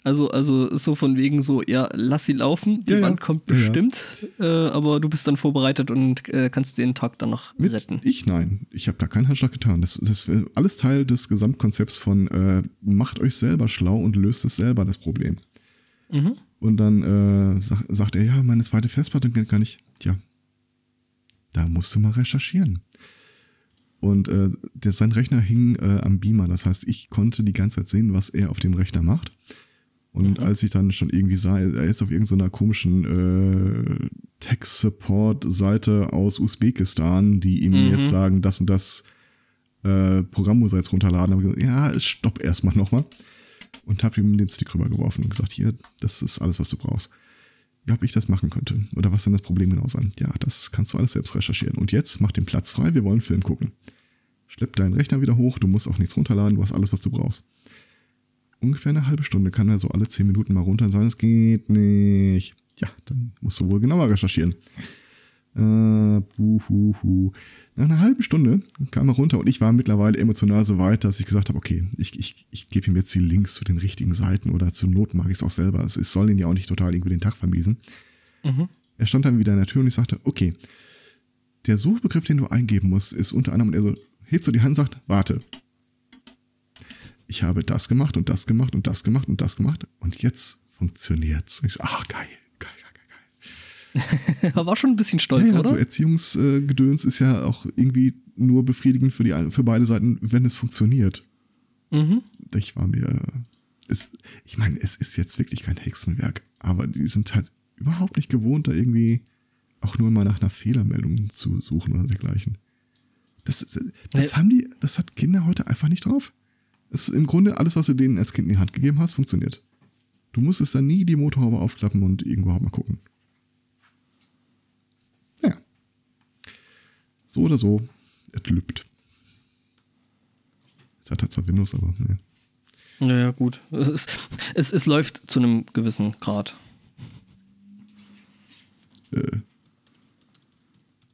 also, also so von wegen so, ja, lass sie laufen, die Ja. Wand kommt Ja, ja. bestimmt, Äh, aber du bist dann vorbereitet und äh, kannst den Tag dann noch mit retten. ich nein. Ich habe da keinen Handschlag getan. Das, das ist alles Teil des Gesamtkonzepts von äh, macht euch selber schlau und löst es selber das Problem. Mhm. Und dann äh, sag, sagt er, ja, meine zweite Festplatte geht gar Tja, da musst du mal recherchieren. Und äh, der, sein Rechner hing äh, am Beamer. Das heißt, ich konnte die ganze Zeit sehen, was er auf dem Rechner macht. Und als ich dann schon irgendwie sah, er ist auf irgendeiner komischen äh, Tech-Support-Seite aus Usbekistan, die ihm Mhm. jetzt sagen, das und das äh, Programm muss er jetzt runterladen. Habe ich gesagt, ja, stopp erstmal nochmal und habe ihm den Stick rübergeworfen und gesagt, hier, das ist alles, was du brauchst. Ob ich das machen könnte. Oder was denn das Problem genau sein? Ja, das kannst du alles selbst recherchieren. Und jetzt mach den Platz frei, wir wollen einen Film gucken. Schlepp deinen Rechner wieder hoch, du musst auch nichts runterladen, du hast alles, was du brauchst. Ungefähr eine halbe Stunde kann er so alle zehn Minuten mal runter und sagen, es geht nicht. Ja, dann musst du wohl genauer recherchieren. Äh, buhuhu. Nach einer halben Stunde kam er runter und ich war mittlerweile emotional so weit, dass ich gesagt habe, okay, ich, ich, ich gebe ihm jetzt die Links zu den richtigen Seiten oder zum Not mag ich es auch selber. Es, es soll ihn ja auch nicht total irgendwie den Tag vermiesen. Mhm. Er stand dann wieder in der Tür und ich sagte, okay, der Suchbegriff, den du eingeben musst, ist unter anderem, und er so, hebt so die Hand und sagt, warte. Ich habe das gemacht und das gemacht und das gemacht und das gemacht und jetzt funktioniert's. Ich so, ach, geil. er war schon ein bisschen stolz, Ja, ja, oder? so Erziehungsgedöns ist ja auch irgendwie nur befriedigend für, die, für beide Seiten, wenn es funktioniert. mhm. Ich war mir, es, ich meine, es ist jetzt wirklich kein Hexenwerk, aber die sind halt überhaupt nicht gewohnt, da irgendwie auch nur mal nach einer Fehlermeldung zu suchen oder dergleichen. Das, das Nee. haben die, das hat Kinder heute einfach nicht drauf. Es ist im Grunde alles, was du denen als Kind in die Hand gegeben hast, funktioniert. Du musstest dann nie die Motorhaube aufklappen und irgendwo mal gucken. So oder so, es lübt. Jetzt hat er zwar Windows, aber ne. Naja, gut. Es, es, es läuft zu einem gewissen Grad. Äh,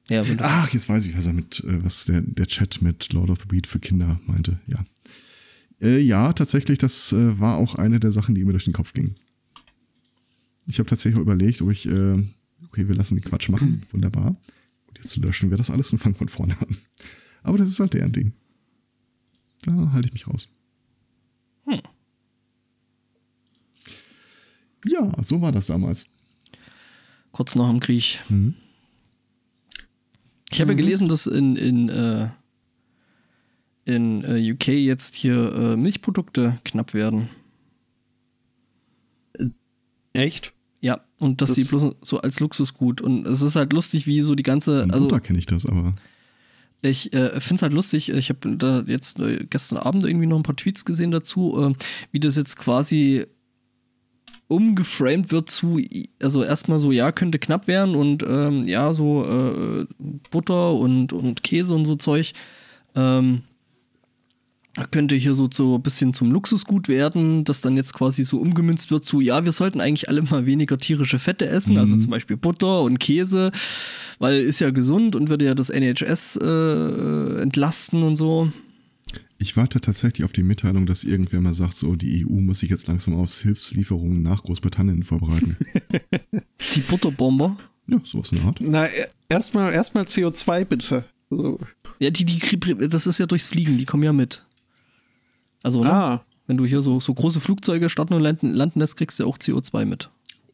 Ja, ach, jetzt weiß ich, was er mit, äh, was der, der Chat mit Lord of the Beat für Kinder meinte. Ja. Äh, ja, tatsächlich, das äh, war auch eine der Sachen, die mir durch den Kopf ging. Ich habe tatsächlich überlegt, ob ich, äh, okay, wir lassen den Quatsch machen, wunderbar. Jetzt löschen wir das alles und fangen von vorne an. Aber das ist halt deren Ding. Da halte ich mich raus. Hm. Ja, so war das damals. Kurz nach dem Krieg. Mhm. Ich habe mhm. gelesen, dass in, in, äh, in äh, UK jetzt hier äh, Milchprodukte knapp werden. Äh, echt? Ja, und dass das die bloß so als Luxusgut. Und es ist halt lustig, wie so die ganze. Also, Butter kenne ich das, aber. Ich äh, finde es halt lustig, ich habe da jetzt äh, gestern Abend irgendwie noch ein paar Tweets gesehen dazu, äh, wie das jetzt quasi umgeframed wird zu, also erstmal so, ja, könnte knapp werden und ähm, ja, so äh, Butter und, und Käse und so Zeug. Ähm, könnte hier so, so ein bisschen zum Luxusgut werden, das dann jetzt quasi so umgemünzt wird zu, ja, wir sollten eigentlich alle mal weniger tierische Fette essen, also mhm. also zum Beispiel Butter und Käse, weil ist ja gesund und würde ja das NHS äh, entlasten und so. Ich warte tatsächlich auf die Mitteilung, dass irgendwer mal sagt, so die EU muss sich jetzt langsam auf Hilfslieferungen nach Großbritannien vorbereiten. die Butterbomber? Ja, sowas in der Art. Na, erstmal erstmal CO2 bitte. So. Ja, die, die, das ist ja durchs Fliegen, die kommen ja mit. Also, ne? ah. wenn du hier so, so große Flugzeuge starten und landen, landen lässt, kriegst du auch CO2 mit.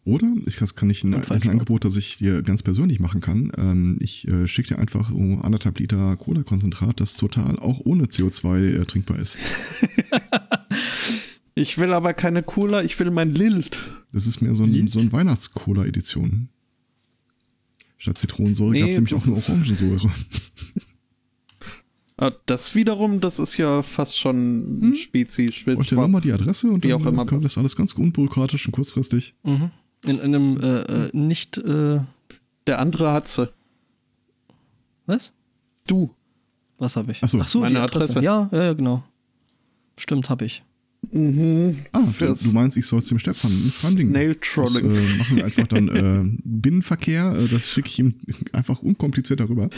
Oder, ich, das kann ich ein, das ist ein Angebot, das ich dir ganz persönlich machen kann. Ähm, ich äh, schicke dir einfach um anderthalb Liter Cola-Konzentrat, das total auch ohne CO2 äh, trinkbar ist. ich will aber keine Cola, ich will mein Lilt. Das ist mehr so ein, so ein Weihnachts-Cola-Edition. Statt Zitronensäure nee, gab es nämlich auch nur Orangensäure. Ah, das wiederum, das ist ja fast schon hm? spezifisch. Ich dir mal die Adresse und dann können wir das alles ganz unbürokratisch und kurzfristig. Mhm. In, in, einem äh, äh, nicht. Äh Der andere hat sie. Was? Du. Was habe ich? Achso, Ach so, meine Adresse. Adresse. Ja, ja, genau. Stimmt, habe ich. Mhm. Ah, du, du, meinst, ich soll es dem Stefan ein Funding. Snail Trolling. Das, äh, machen wir einfach dann äh, Binnenverkehr. Äh, das schicke ich ihm einfach unkompliziert darüber.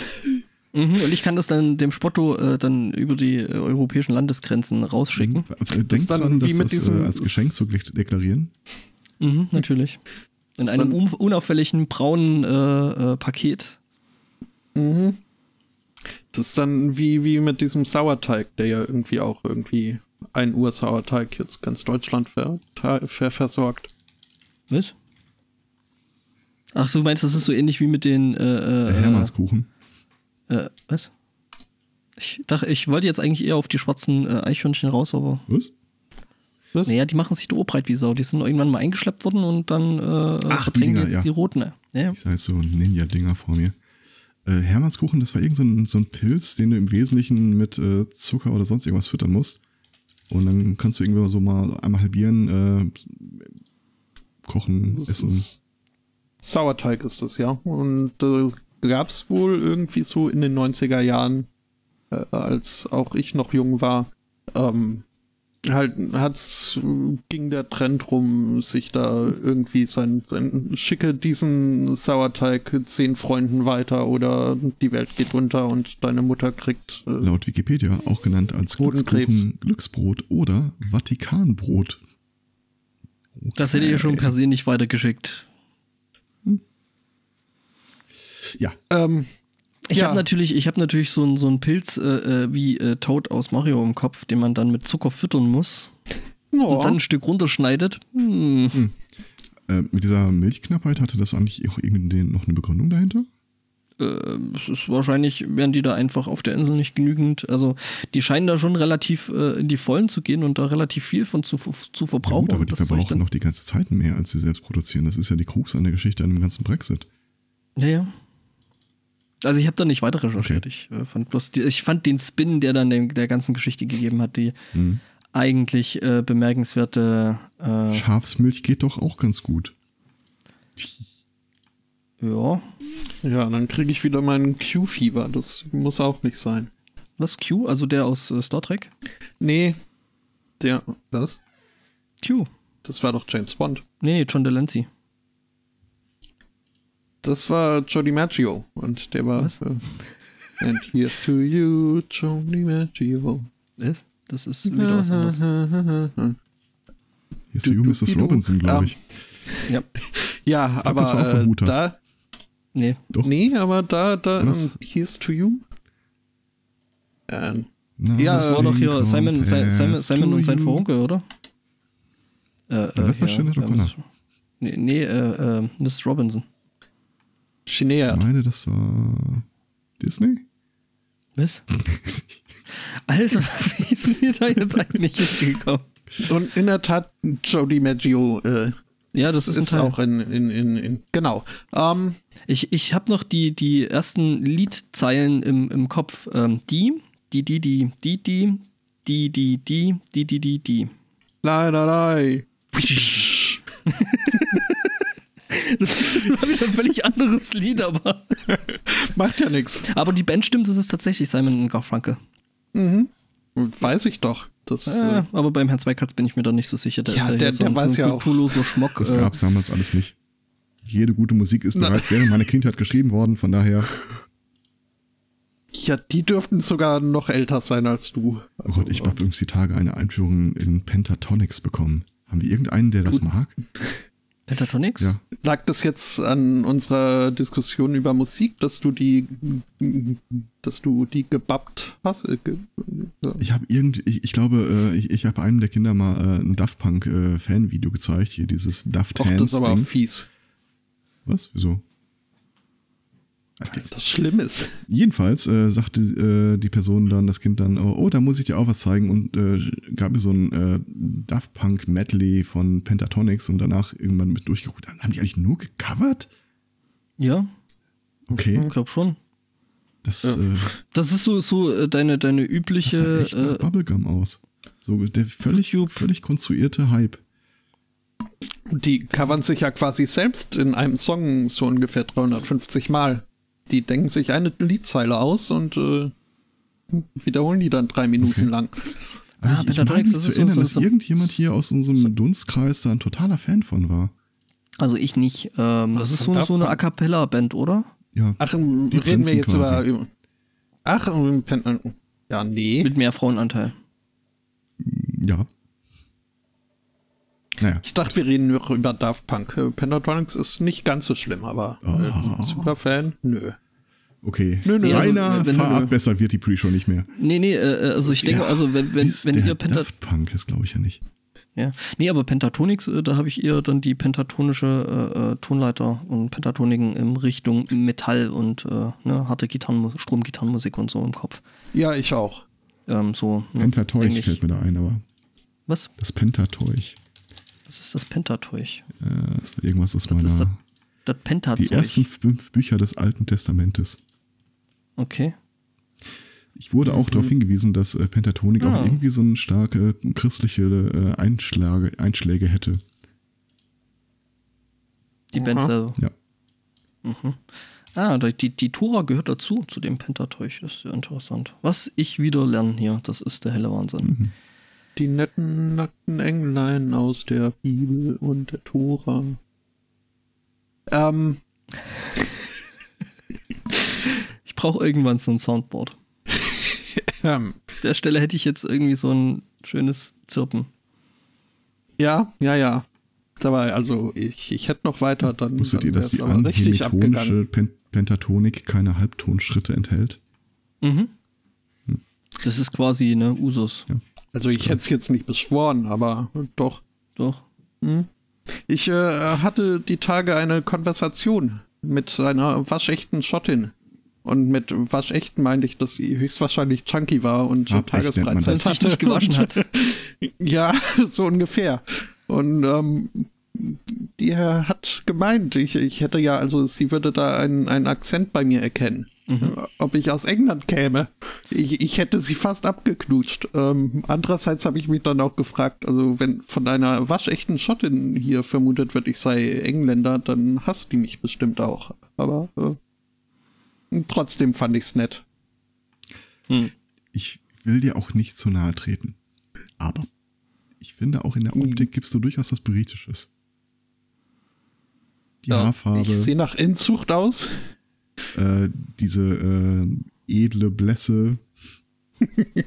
Mhm, und ich kann das dann dem Spotto äh, dann über die äh, europäischen Landesgrenzen rausschicken. Mhm. Denkt dran, das mit das, äh, als Geschenk zu deklarieren. Mhm, natürlich. In einem un unauffälligen braunen äh, äh, Paket. Mhm. Das ist dann wie, wie mit diesem Sauerteig, der ja irgendwie auch irgendwie ein Ursauerteig jetzt ganz Deutschland ver ver versorgt. Was? Ach, du meinst, das ist so ähnlich wie mit den äh, äh Hermannskuchen? Äh, was? Ich dachte, ich wollte jetzt eigentlich eher auf die schwarzen äh, Eichhörnchen raus, aber. Was? Was? Naja, die machen sich breit wie Sau. Die sind irgendwann mal eingeschleppt worden und dann äh, Ach, verdrängen die, Dinger, jetzt ja. die roten. Ja. Ich sah jetzt so Ninja-Dinger vor mir. Äh, Hermannskuchen, das war irgend so ein, so ein, Pilz, den du im Wesentlichen mit äh, Zucker oder sonst irgendwas füttern musst. Und dann kannst du irgendwie so mal einmal halbieren, äh, kochen, das essen. Sauerteig ist das, ja. Und äh, gab es wohl irgendwie so in den 90er Jahren, äh, als auch ich noch jung war, ähm, halt hat's ging der Trend rum, sich da irgendwie sein, sein schicke diesen Sauerteig zehn Freunden weiter oder die Welt geht unter und deine Mutter kriegt äh, laut Wikipedia auch genannt als Glückskuchen, Glücksbrot oder Vatikanbrot. Okay. Das hätte ihr schon per se nicht weitergeschickt. Ja. Ähm, ich ja. habe natürlich, ich habe natürlich so, so einen Pilz äh, äh, wie äh, Toad aus Mario im Kopf, den man dann mit Zucker füttern muss oh. und dann ein Stück runterschneidet. Hm. Hm. Äh, mit dieser Milchknappheit hatte das eigentlich auch irgendwie noch eine Begründung dahinter? Äh, es ist wahrscheinlich werden die da einfach auf der Insel nicht genügend. Also die scheinen da schon relativ äh, in die Vollen zu gehen und da relativ viel von zu, zu verbrauchen. Ja gut, aber die verbrauchen noch die ganze Zeit mehr, als sie selbst produzieren. Das ist ja die Krux an der Geschichte an dem ganzen Brexit. Ja, ja. Also ich habe da nicht weiter recherchiert. Okay. Ich, äh, fand bloß die, ich fand den Spin, der dann der ganzen Geschichte gegeben hat, die mhm. eigentlich äh, bemerkenswerte. Äh, Schafsmilch geht doch auch ganz gut. Ja. Ja, dann kriege ich wieder meinen Q-Fieber. Das muss auch nicht sein. Was? Q? Also der aus äh, Star Trek? Nee. Der. Was? Q. Das war doch James Bond. Nee, nee, John Delancey. Das war Jody Maggio und der war. Was? Äh, And here's to you, Jody Maggio. Was? Das ist wieder was anderes. Hier ist die Mrs. Robinson, glaube ich. Ja. Ja, glaub, aber das war auch von äh, Mutas. da, Nee. Doch. nee, aber da, da, Was? ähm, Here's to You. Ähm, Ja, Das war doch hier Simon, Simon, Simon, to und sein you. Verhunke, oder? Äh, das war ja, ja, O'Connor. Nee, nee äh, äh, Miss Robinson. Ich Chineert. meine, das war Disney? Was? Alter, wie sind wir da jetzt eigentlich hingekommen? Und in der Tat, Jodie Maggio äh, Ja, das ist, Teil. auch in, in, in, in genau. Ähm, Ich, ich habe noch die, die ersten Liedzeilen im, im Kopf. Ähm, die, die, die, die, die, die, die, die, die, die, die, die, die. la, la, la. Das war wieder ein völlig anderes Lied, aber. Macht ja nichts. Aber die Band stimmt, das ist tatsächlich Simon Garfunkel. Mhm. Weiß ich doch. Das, Äh, äh, aber beim Herrn Zweikatz bin ich mir da nicht so sicher. Der Ja, ist ja der- so, der ein- weiß so ja auch. Schmock. Das äh, gab es damals alles nicht. Jede gute Musik ist Na. bereits während meiner Kindheit geschrieben worden, von daher. ja, die dürften sogar noch älter sein als du. Oh Gott, ich habe übrigens die Tage eine Einführung in Pentatonics bekommen. Haben wir irgendeinen, der das mag? Pentatonix? Ja. Lag das jetzt an unserer Diskussion über Musik, dass du die, dass du die gebappt hast? Äh, ge, Ich habe irgendwie, ich, ich glaube, äh, ich, ich habe einem der Kinder mal äh, ein Daft Punk äh, Fanvideo gezeigt, hier dieses Daft doch, das Hands ist aber Ding. fies. Was? Wieso? Das schlimm ist. Jedenfalls äh, sagte äh, die Person dann, das Kind dann, oh, oh, da muss ich dir auch was zeigen und äh, gab mir so ein äh, Daft Punk Medley von Pentatonics und danach irgendwann mit durchgeguckt. Dann haben die eigentlich nur gecovert? Ja, Okay, ich glaube schon. das, Ja. äh, Das ist so, so äh, deine, deine das sah übliche. echt nach Äh, Bubblegum aus. So der völlig, YouTube. völlig konstruierte Hype. Die covern sich ja quasi selbst in einem Song so ungefähr 350 Mal. Die denken sich eine Liedzeile aus und äh, wiederholen die dann drei Minuten Okay. lang. Ah, ich, ich meine mich das zu ist so- erinnern, so- dass so- irgendjemand hier aus unserem Dunstkreis da ein totaler Fan von war. also ich nicht. Ähm, das ist so, so eine A Cappella-Band, oder? Ja, Ach, Die reden wir jetzt über. quasi. über- Ach, ja, nee. Mit mehr Frauenanteil. ja. Naja, Ich dachte, wir reden nur über Daft Punk. Äh, Pentatonix ist nicht ganz so schlimm, aber Oh. äh, Superfan? Nö. okay. Nö, nö, Nee, also, Rainer, wenn- fahr nö. ab, besser wird die Pre-Show nicht mehr. Nee, nee, äh, also ich denke, Ja, also wenn, wenn, wenn ihr Penta Daft Punk, das glaube ich ja nicht. ja. Nee, aber Pentatonix, äh, da habe ich eher dann die pentatonische äh, äh, Tonleiter und Pentatoniken in Richtung Metall und äh, ne, harte Gitarren, Stromgitarrenmusik und so im Kopf. Ja, ich auch. Ähm, so. ne, Pentateuch fällt mir da ein, aber Was? das Pentateuch, Was ist das Pentateuch? äh, das war irgendwas aus Das meiner. ist das Das Pentazeug. die ersten fünf Bücher des Alten Testamentes. Okay. Ich wurde auch darauf hingewiesen, dass äh, Pentatonik Ah. auch irgendwie so eine starke christliche äh, Einschläge, Einschläge hätte. Die Band selber. Ja. Mhm. Ah, die, die, die Tora gehört dazu, zu dem Pentateuch. Das ist ja interessant. Was ich wieder lerne hier, das ist der helle Wahnsinn. Mhm. Die netten, nackten Englein aus der Bibel und der Tora. Ähm, Ich brauche irgendwann so ein Soundboard. ähm, der Stelle hätte ich jetzt irgendwie so ein schönes Zirpen. ja, ja, ja. Aber also, ich, ich hätte noch weiter, dann, Wusstet dann ihr, dass die richtig abgegangen. anhemitonische Pen Pentatonik keine Halbtonschritte enthält? Mhm. Das ist quasi, ne, Usus. Also ich hätte es jetzt nicht beschworen, aber doch. Doch. Hm. Ich äh, hatte die Tage eine Konversation mit einer waschechten Schottin. Und mit waschechten meinte ich, dass sie höchstwahrscheinlich chunky war und Hab Tagesfreizeit hatte. nicht gewaschen hat. Ja, so ungefähr. Und ähm, die hat gemeint, ich, ich hätte ja, also sie würde da einen, einen Akzent bei mir erkennen. Mhm. Ob ich aus England käme. Ich, ich hätte sie fast abgeknutscht. Ähm, andererseits habe ich mich dann auch gefragt, also wenn von einer waschechten Schottin hier vermutet wird, ich sei Engländer, dann hasst die mich bestimmt auch. Aber äh, trotzdem fand ich's nett. Hm. Ich will dir auch nicht zu nahe treten. Aber ich finde, auch in der Mhm. Optik gibst du durchaus was Britisches. Die Ja, Haarfarbe, Ich sehe nach Inzucht aus. Äh, diese äh, edle Blässe.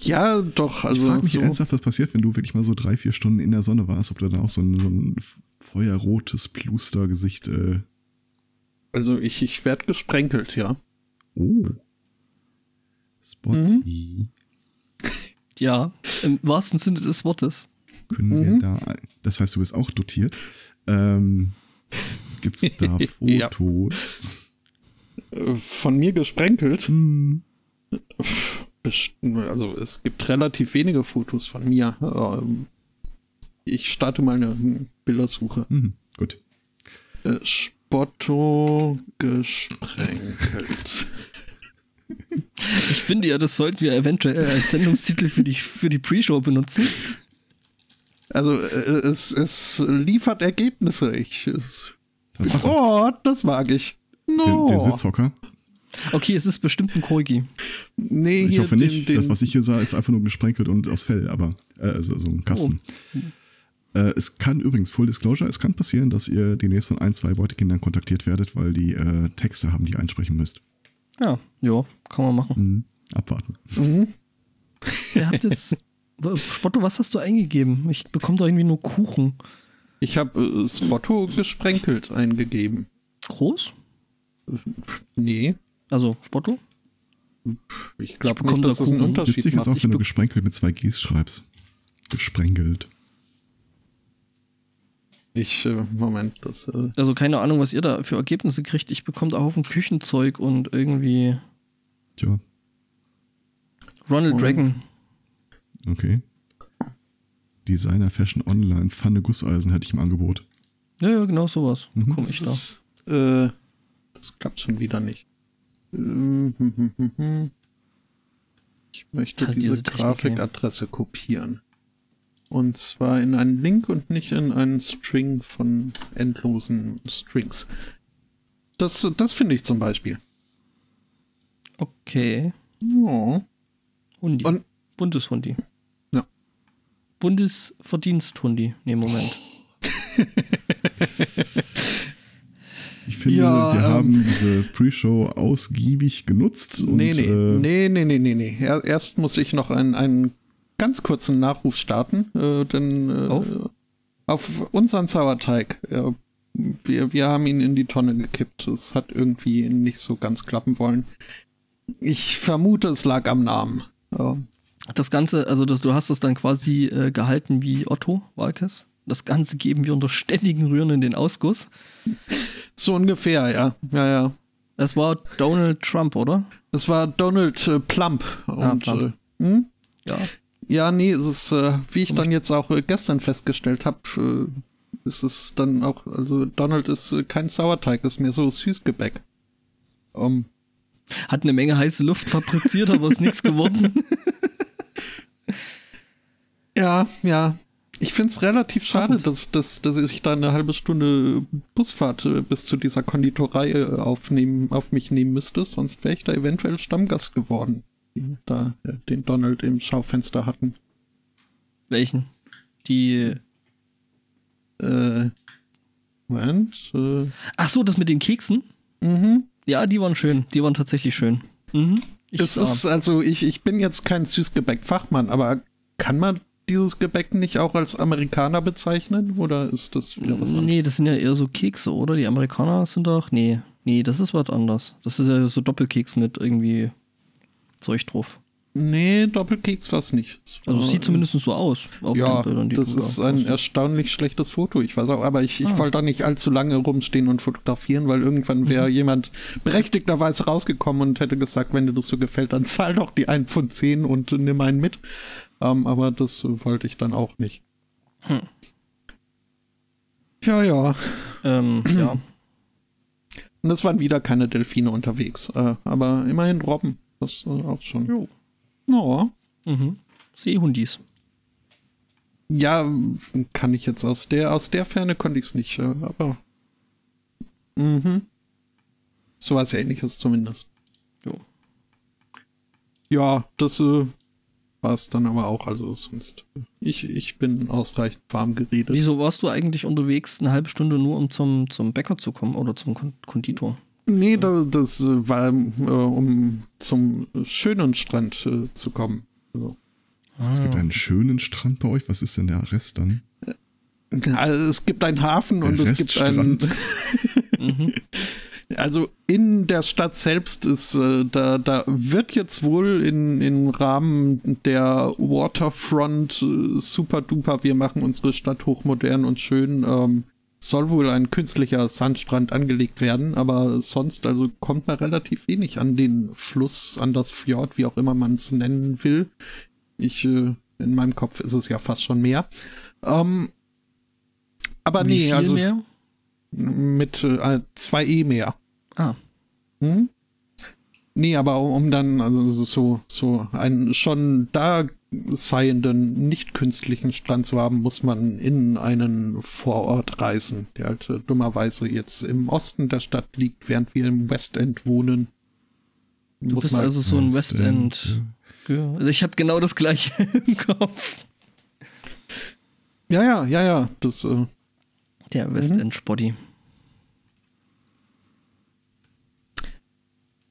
Ja, doch. Also ich frage mich so, ernsthaft, was passiert, wenn du wirklich mal so drei, vier Stunden in der Sonne warst, ob du da auch so ein, so ein feuerrotes Plustergesicht. Äh also ich, ich werde gesprenkelt, ja. oh. Spotty. Ja, im wahrsten Sinne des Wortes. Können Mhm. wir da. Das heißt, du bist auch dotiert. Ähm, Gibt es da. Fotos? Von mir gesprenkelt. Hm. Also es gibt relativ wenige Fotos von mir. Ähm, Ich starte mal eine hm, Bildersuche. Mhm. Gut. Äh, Spotto gesprenkelt. Ich finde ja, das sollten wir eventuell als Sendungstitel für die, für die Pre-Show benutzen. Also äh, es, es liefert Ergebnisse. Ich, es, oh, das mag ich. No. Den, den Sitzhocker. Okay, es ist bestimmt ein Korgi. nee, Ich hier hoffe den, nicht. Den, Das, was ich hier sah, ist einfach nur gesprenkelt und aus Fell, aber äh, also so ein Kasten. Äh, es kann übrigens, Full Disclosure, es kann passieren, dass ihr demnächst von ein, zwei Beutekindern kontaktiert werdet, weil die äh, Texte haben, die ihr einsprechen müsst. Ja, ja, kann man machen. Mhm. Abwarten. Mhm. Ihr habt jetzt. Spotto, was hast du eingegeben? Ich bekomme da irgendwie nur Kuchen. Ich habe äh, Spotto gesprenkelt eingegeben. Groß? Nee, Also, Spotto? ich glaube nicht, da dass das einen. Unterschied Witzig ist macht. auch, Ich wenn du gesprenkelt mit zwei Gs schreibst. Gesprenkelt. Ich, äh, Moment, das, äh, Also, keine Ahnung, was ihr da für Ergebnisse kriegt. Ich bekomme da Haufen Küchenzeug und irgendwie Tja, Ronald Oh. Dragon. okay. Designer Fashion Online, Pfanne Gusseisen hätte ich im Angebot. Ja, ja, genau sowas. Mhm. Komme ich da. ist, äh, das klappt schon wieder nicht. Ich möchte diese, diese Grafikadresse kopieren. Und zwar in einen Link und nicht in einen String von endlosen Strings. Das, das finde ich zum Beispiel. Okay. Ja. Hundi. Und Bundeshundi. Ja. Bundesverdiensthundi. Nee, Moment. Ich finde, Ja, wir ähm, haben diese Pre-Show ausgiebig genutzt. Und, nee, nee, äh, nee, nee, nee, nee, nee. Er- Erst muss ich noch einen, einen ganz kurzen Nachruf starten, äh, denn äh, Auf? auf unseren Sauerteig. Äh, wir, wir haben ihn in die Tonne gekippt. Es hat irgendwie nicht so ganz klappen wollen. Ich vermute, es lag am Namen. Ja. Das Ganze, also das, du hast es dann quasi äh, gehalten wie Otto Walkes. Das Ganze geben wir unter ständigen Rühren in den Ausguss. So ungefähr, ja. Ja, ja. Das war Donald Trump, oder? Es war Donald äh, Plump. Ah, Und, Plump. Äh, hm? Ja. Ja, nee, es ist, äh, wie ich dann jetzt auch äh, gestern festgestellt habe, äh, ist es dann auch, also Donald ist äh, kein Sauerteig, ist mehr so Süßgebäck. Um, Hat eine Menge heiße Luft fabriziert, aber ist nichts geworden. ja, ja. Ich find's relativ schade, dass, dass, dass ich da eine halbe Stunde Busfahrt äh, bis zu dieser Konditorei äh, aufnehmen, auf mich nehmen müsste, sonst wäre ich da eventuell Stammgast geworden, die da äh, den Donald im Schaufenster hatten. Welchen? Die. Äh, Moment. Äh, Ach so, das mit den Keksen? mhm. Ja, die waren schön. Die waren tatsächlich schön. Mhm. Ich Es sah- ist, also ich, ich bin jetzt kein Süßgebäck-Fachmann, aber kann man dieses Gebäck nicht auch als Amerikaner bezeichnen? Oder ist das wieder was anderes? Nee, das sind ja eher so Kekse, oder? Die Amerikaner sind doch. Nee, nee, das ist was anderes. Das ist ja so Doppelkeks mit irgendwie Zeug drauf. Nee, Doppelkeks war es nicht. Also es sieht zumindest so aus. Ja, Bildern, das ist ein hast. erstaunlich schlechtes Foto. Ich weiß auch, aber ich, ich Ah. wollte da nicht allzu lange rumstehen und fotografieren, weil irgendwann wäre Mhm. jemand berechtigterweise rausgekommen und hätte gesagt, wenn dir das so gefällt, dann zahl doch die 1 von 10 und nimm einen mit. Ähm, aber das wollte ich dann auch nicht. Hm. Ja, ja. Ähm, ja. Und es waren wieder keine Delfine unterwegs. Äh, aber immerhin Robben. Das äh, auch schon. Jo. Ja. Mhm. Seehundis. Ja, kann ich jetzt aus der, aus der Ferne konnte ich es nicht, äh, aber. Mhm. So was ähnliches zumindest. Jo. Ja, das äh, war es dann aber auch. Also sonst. Ich, ich bin ausreichend warm geredet. Wieso warst du eigentlich unterwegs eine halbe Stunde nur, um zum, zum Bäcker zu kommen oder zum Kon Konditor? Nee, das, das äh, war, äh, um zum schönen Strand äh, zu kommen. So. Es gibt einen schönen Strand bei euch. Was ist denn der Rest dann? Also es gibt einen Hafen Der und es gibt einen. Mhm. Also in der Stadt selbst ist, äh, da, da wird jetzt wohl in, im Rahmen der Waterfront äh, super duper, wir machen unsere Stadt hochmodern und schön, ähm, soll wohl ein künstlicher Sandstrand angelegt werden, aber sonst also kommt man relativ wenig an den Fluss, an das Fjord, wie auch immer man es nennen will. Ich, äh, in meinem Kopf ist es ja fast schon mehr. Ähm, aber Wie nee, also mehr? mit äh, zwei E mehr. Ah, Hm? Nee, aber um, um dann also so, so einen schon da seienden, nicht künstlichen Strand zu haben, muss man in einen Vorort reisen, der halt äh, dummerweise jetzt im Osten der Stadt liegt, während wir im Westend wohnen. du Muss bist man- also so ein Was Westend. Ja, also ich habe genau das gleiche im Kopf. ja, ja, ja, ja, das, äh, Der Westend-Spotty.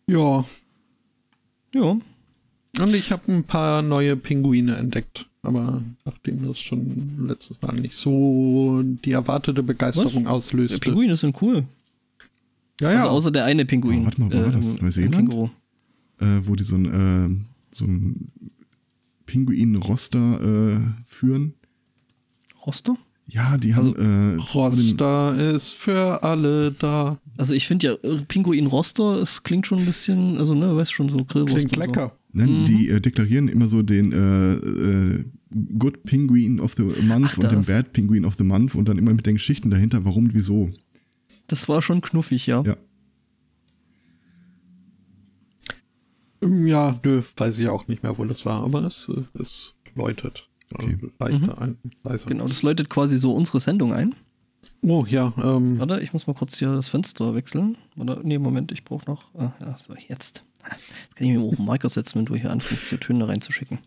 ja. Ja. Und ich habe ein paar neue Pinguine entdeckt. Aber nachdem das schon letztes Mal nicht so die erwartete Begeisterung Der auslöste. Pinguine sind cool. Ja, ja. Also außer der eine Pinguin. Oh, warte mal, wo war das? im Neuseeland? Äh, wo die so ein, äh, so ein Pinguin-Roster äh, führen. Roster? Ja, die haben. äh, vor dem- Roster ist für alle da. Also ich finde ja, äh, Pinguin Roster, es klingt schon ein bisschen, also ne, weißt schon, so Grillwurst. Klingt und so. Ne, Mhm. Die äh, deklarieren immer so den äh, äh, Good Penguin of the Month Ach, und den. Bad Penguin of the Month und dann immer mit den Geschichten dahinter, warum und wieso. Das war schon knuffig, ja. Ja. Ja, nö, weiß ich auch nicht mehr, wo das war, aber es, äh, es läutet. Okay. Äh, Leichter Mhm. ein. Genau, das läutet quasi so unsere Sendung ein. Oh ja, ähm, Warte, ich muss mal kurz hier das Fenster wechseln. Oder, nee, Moment, ich brauche noch. Ah, ja, so, jetzt. Jetzt kann ich mich einen Marker setzen, wenn du hier anfängst, hier Töne reinzuschicken.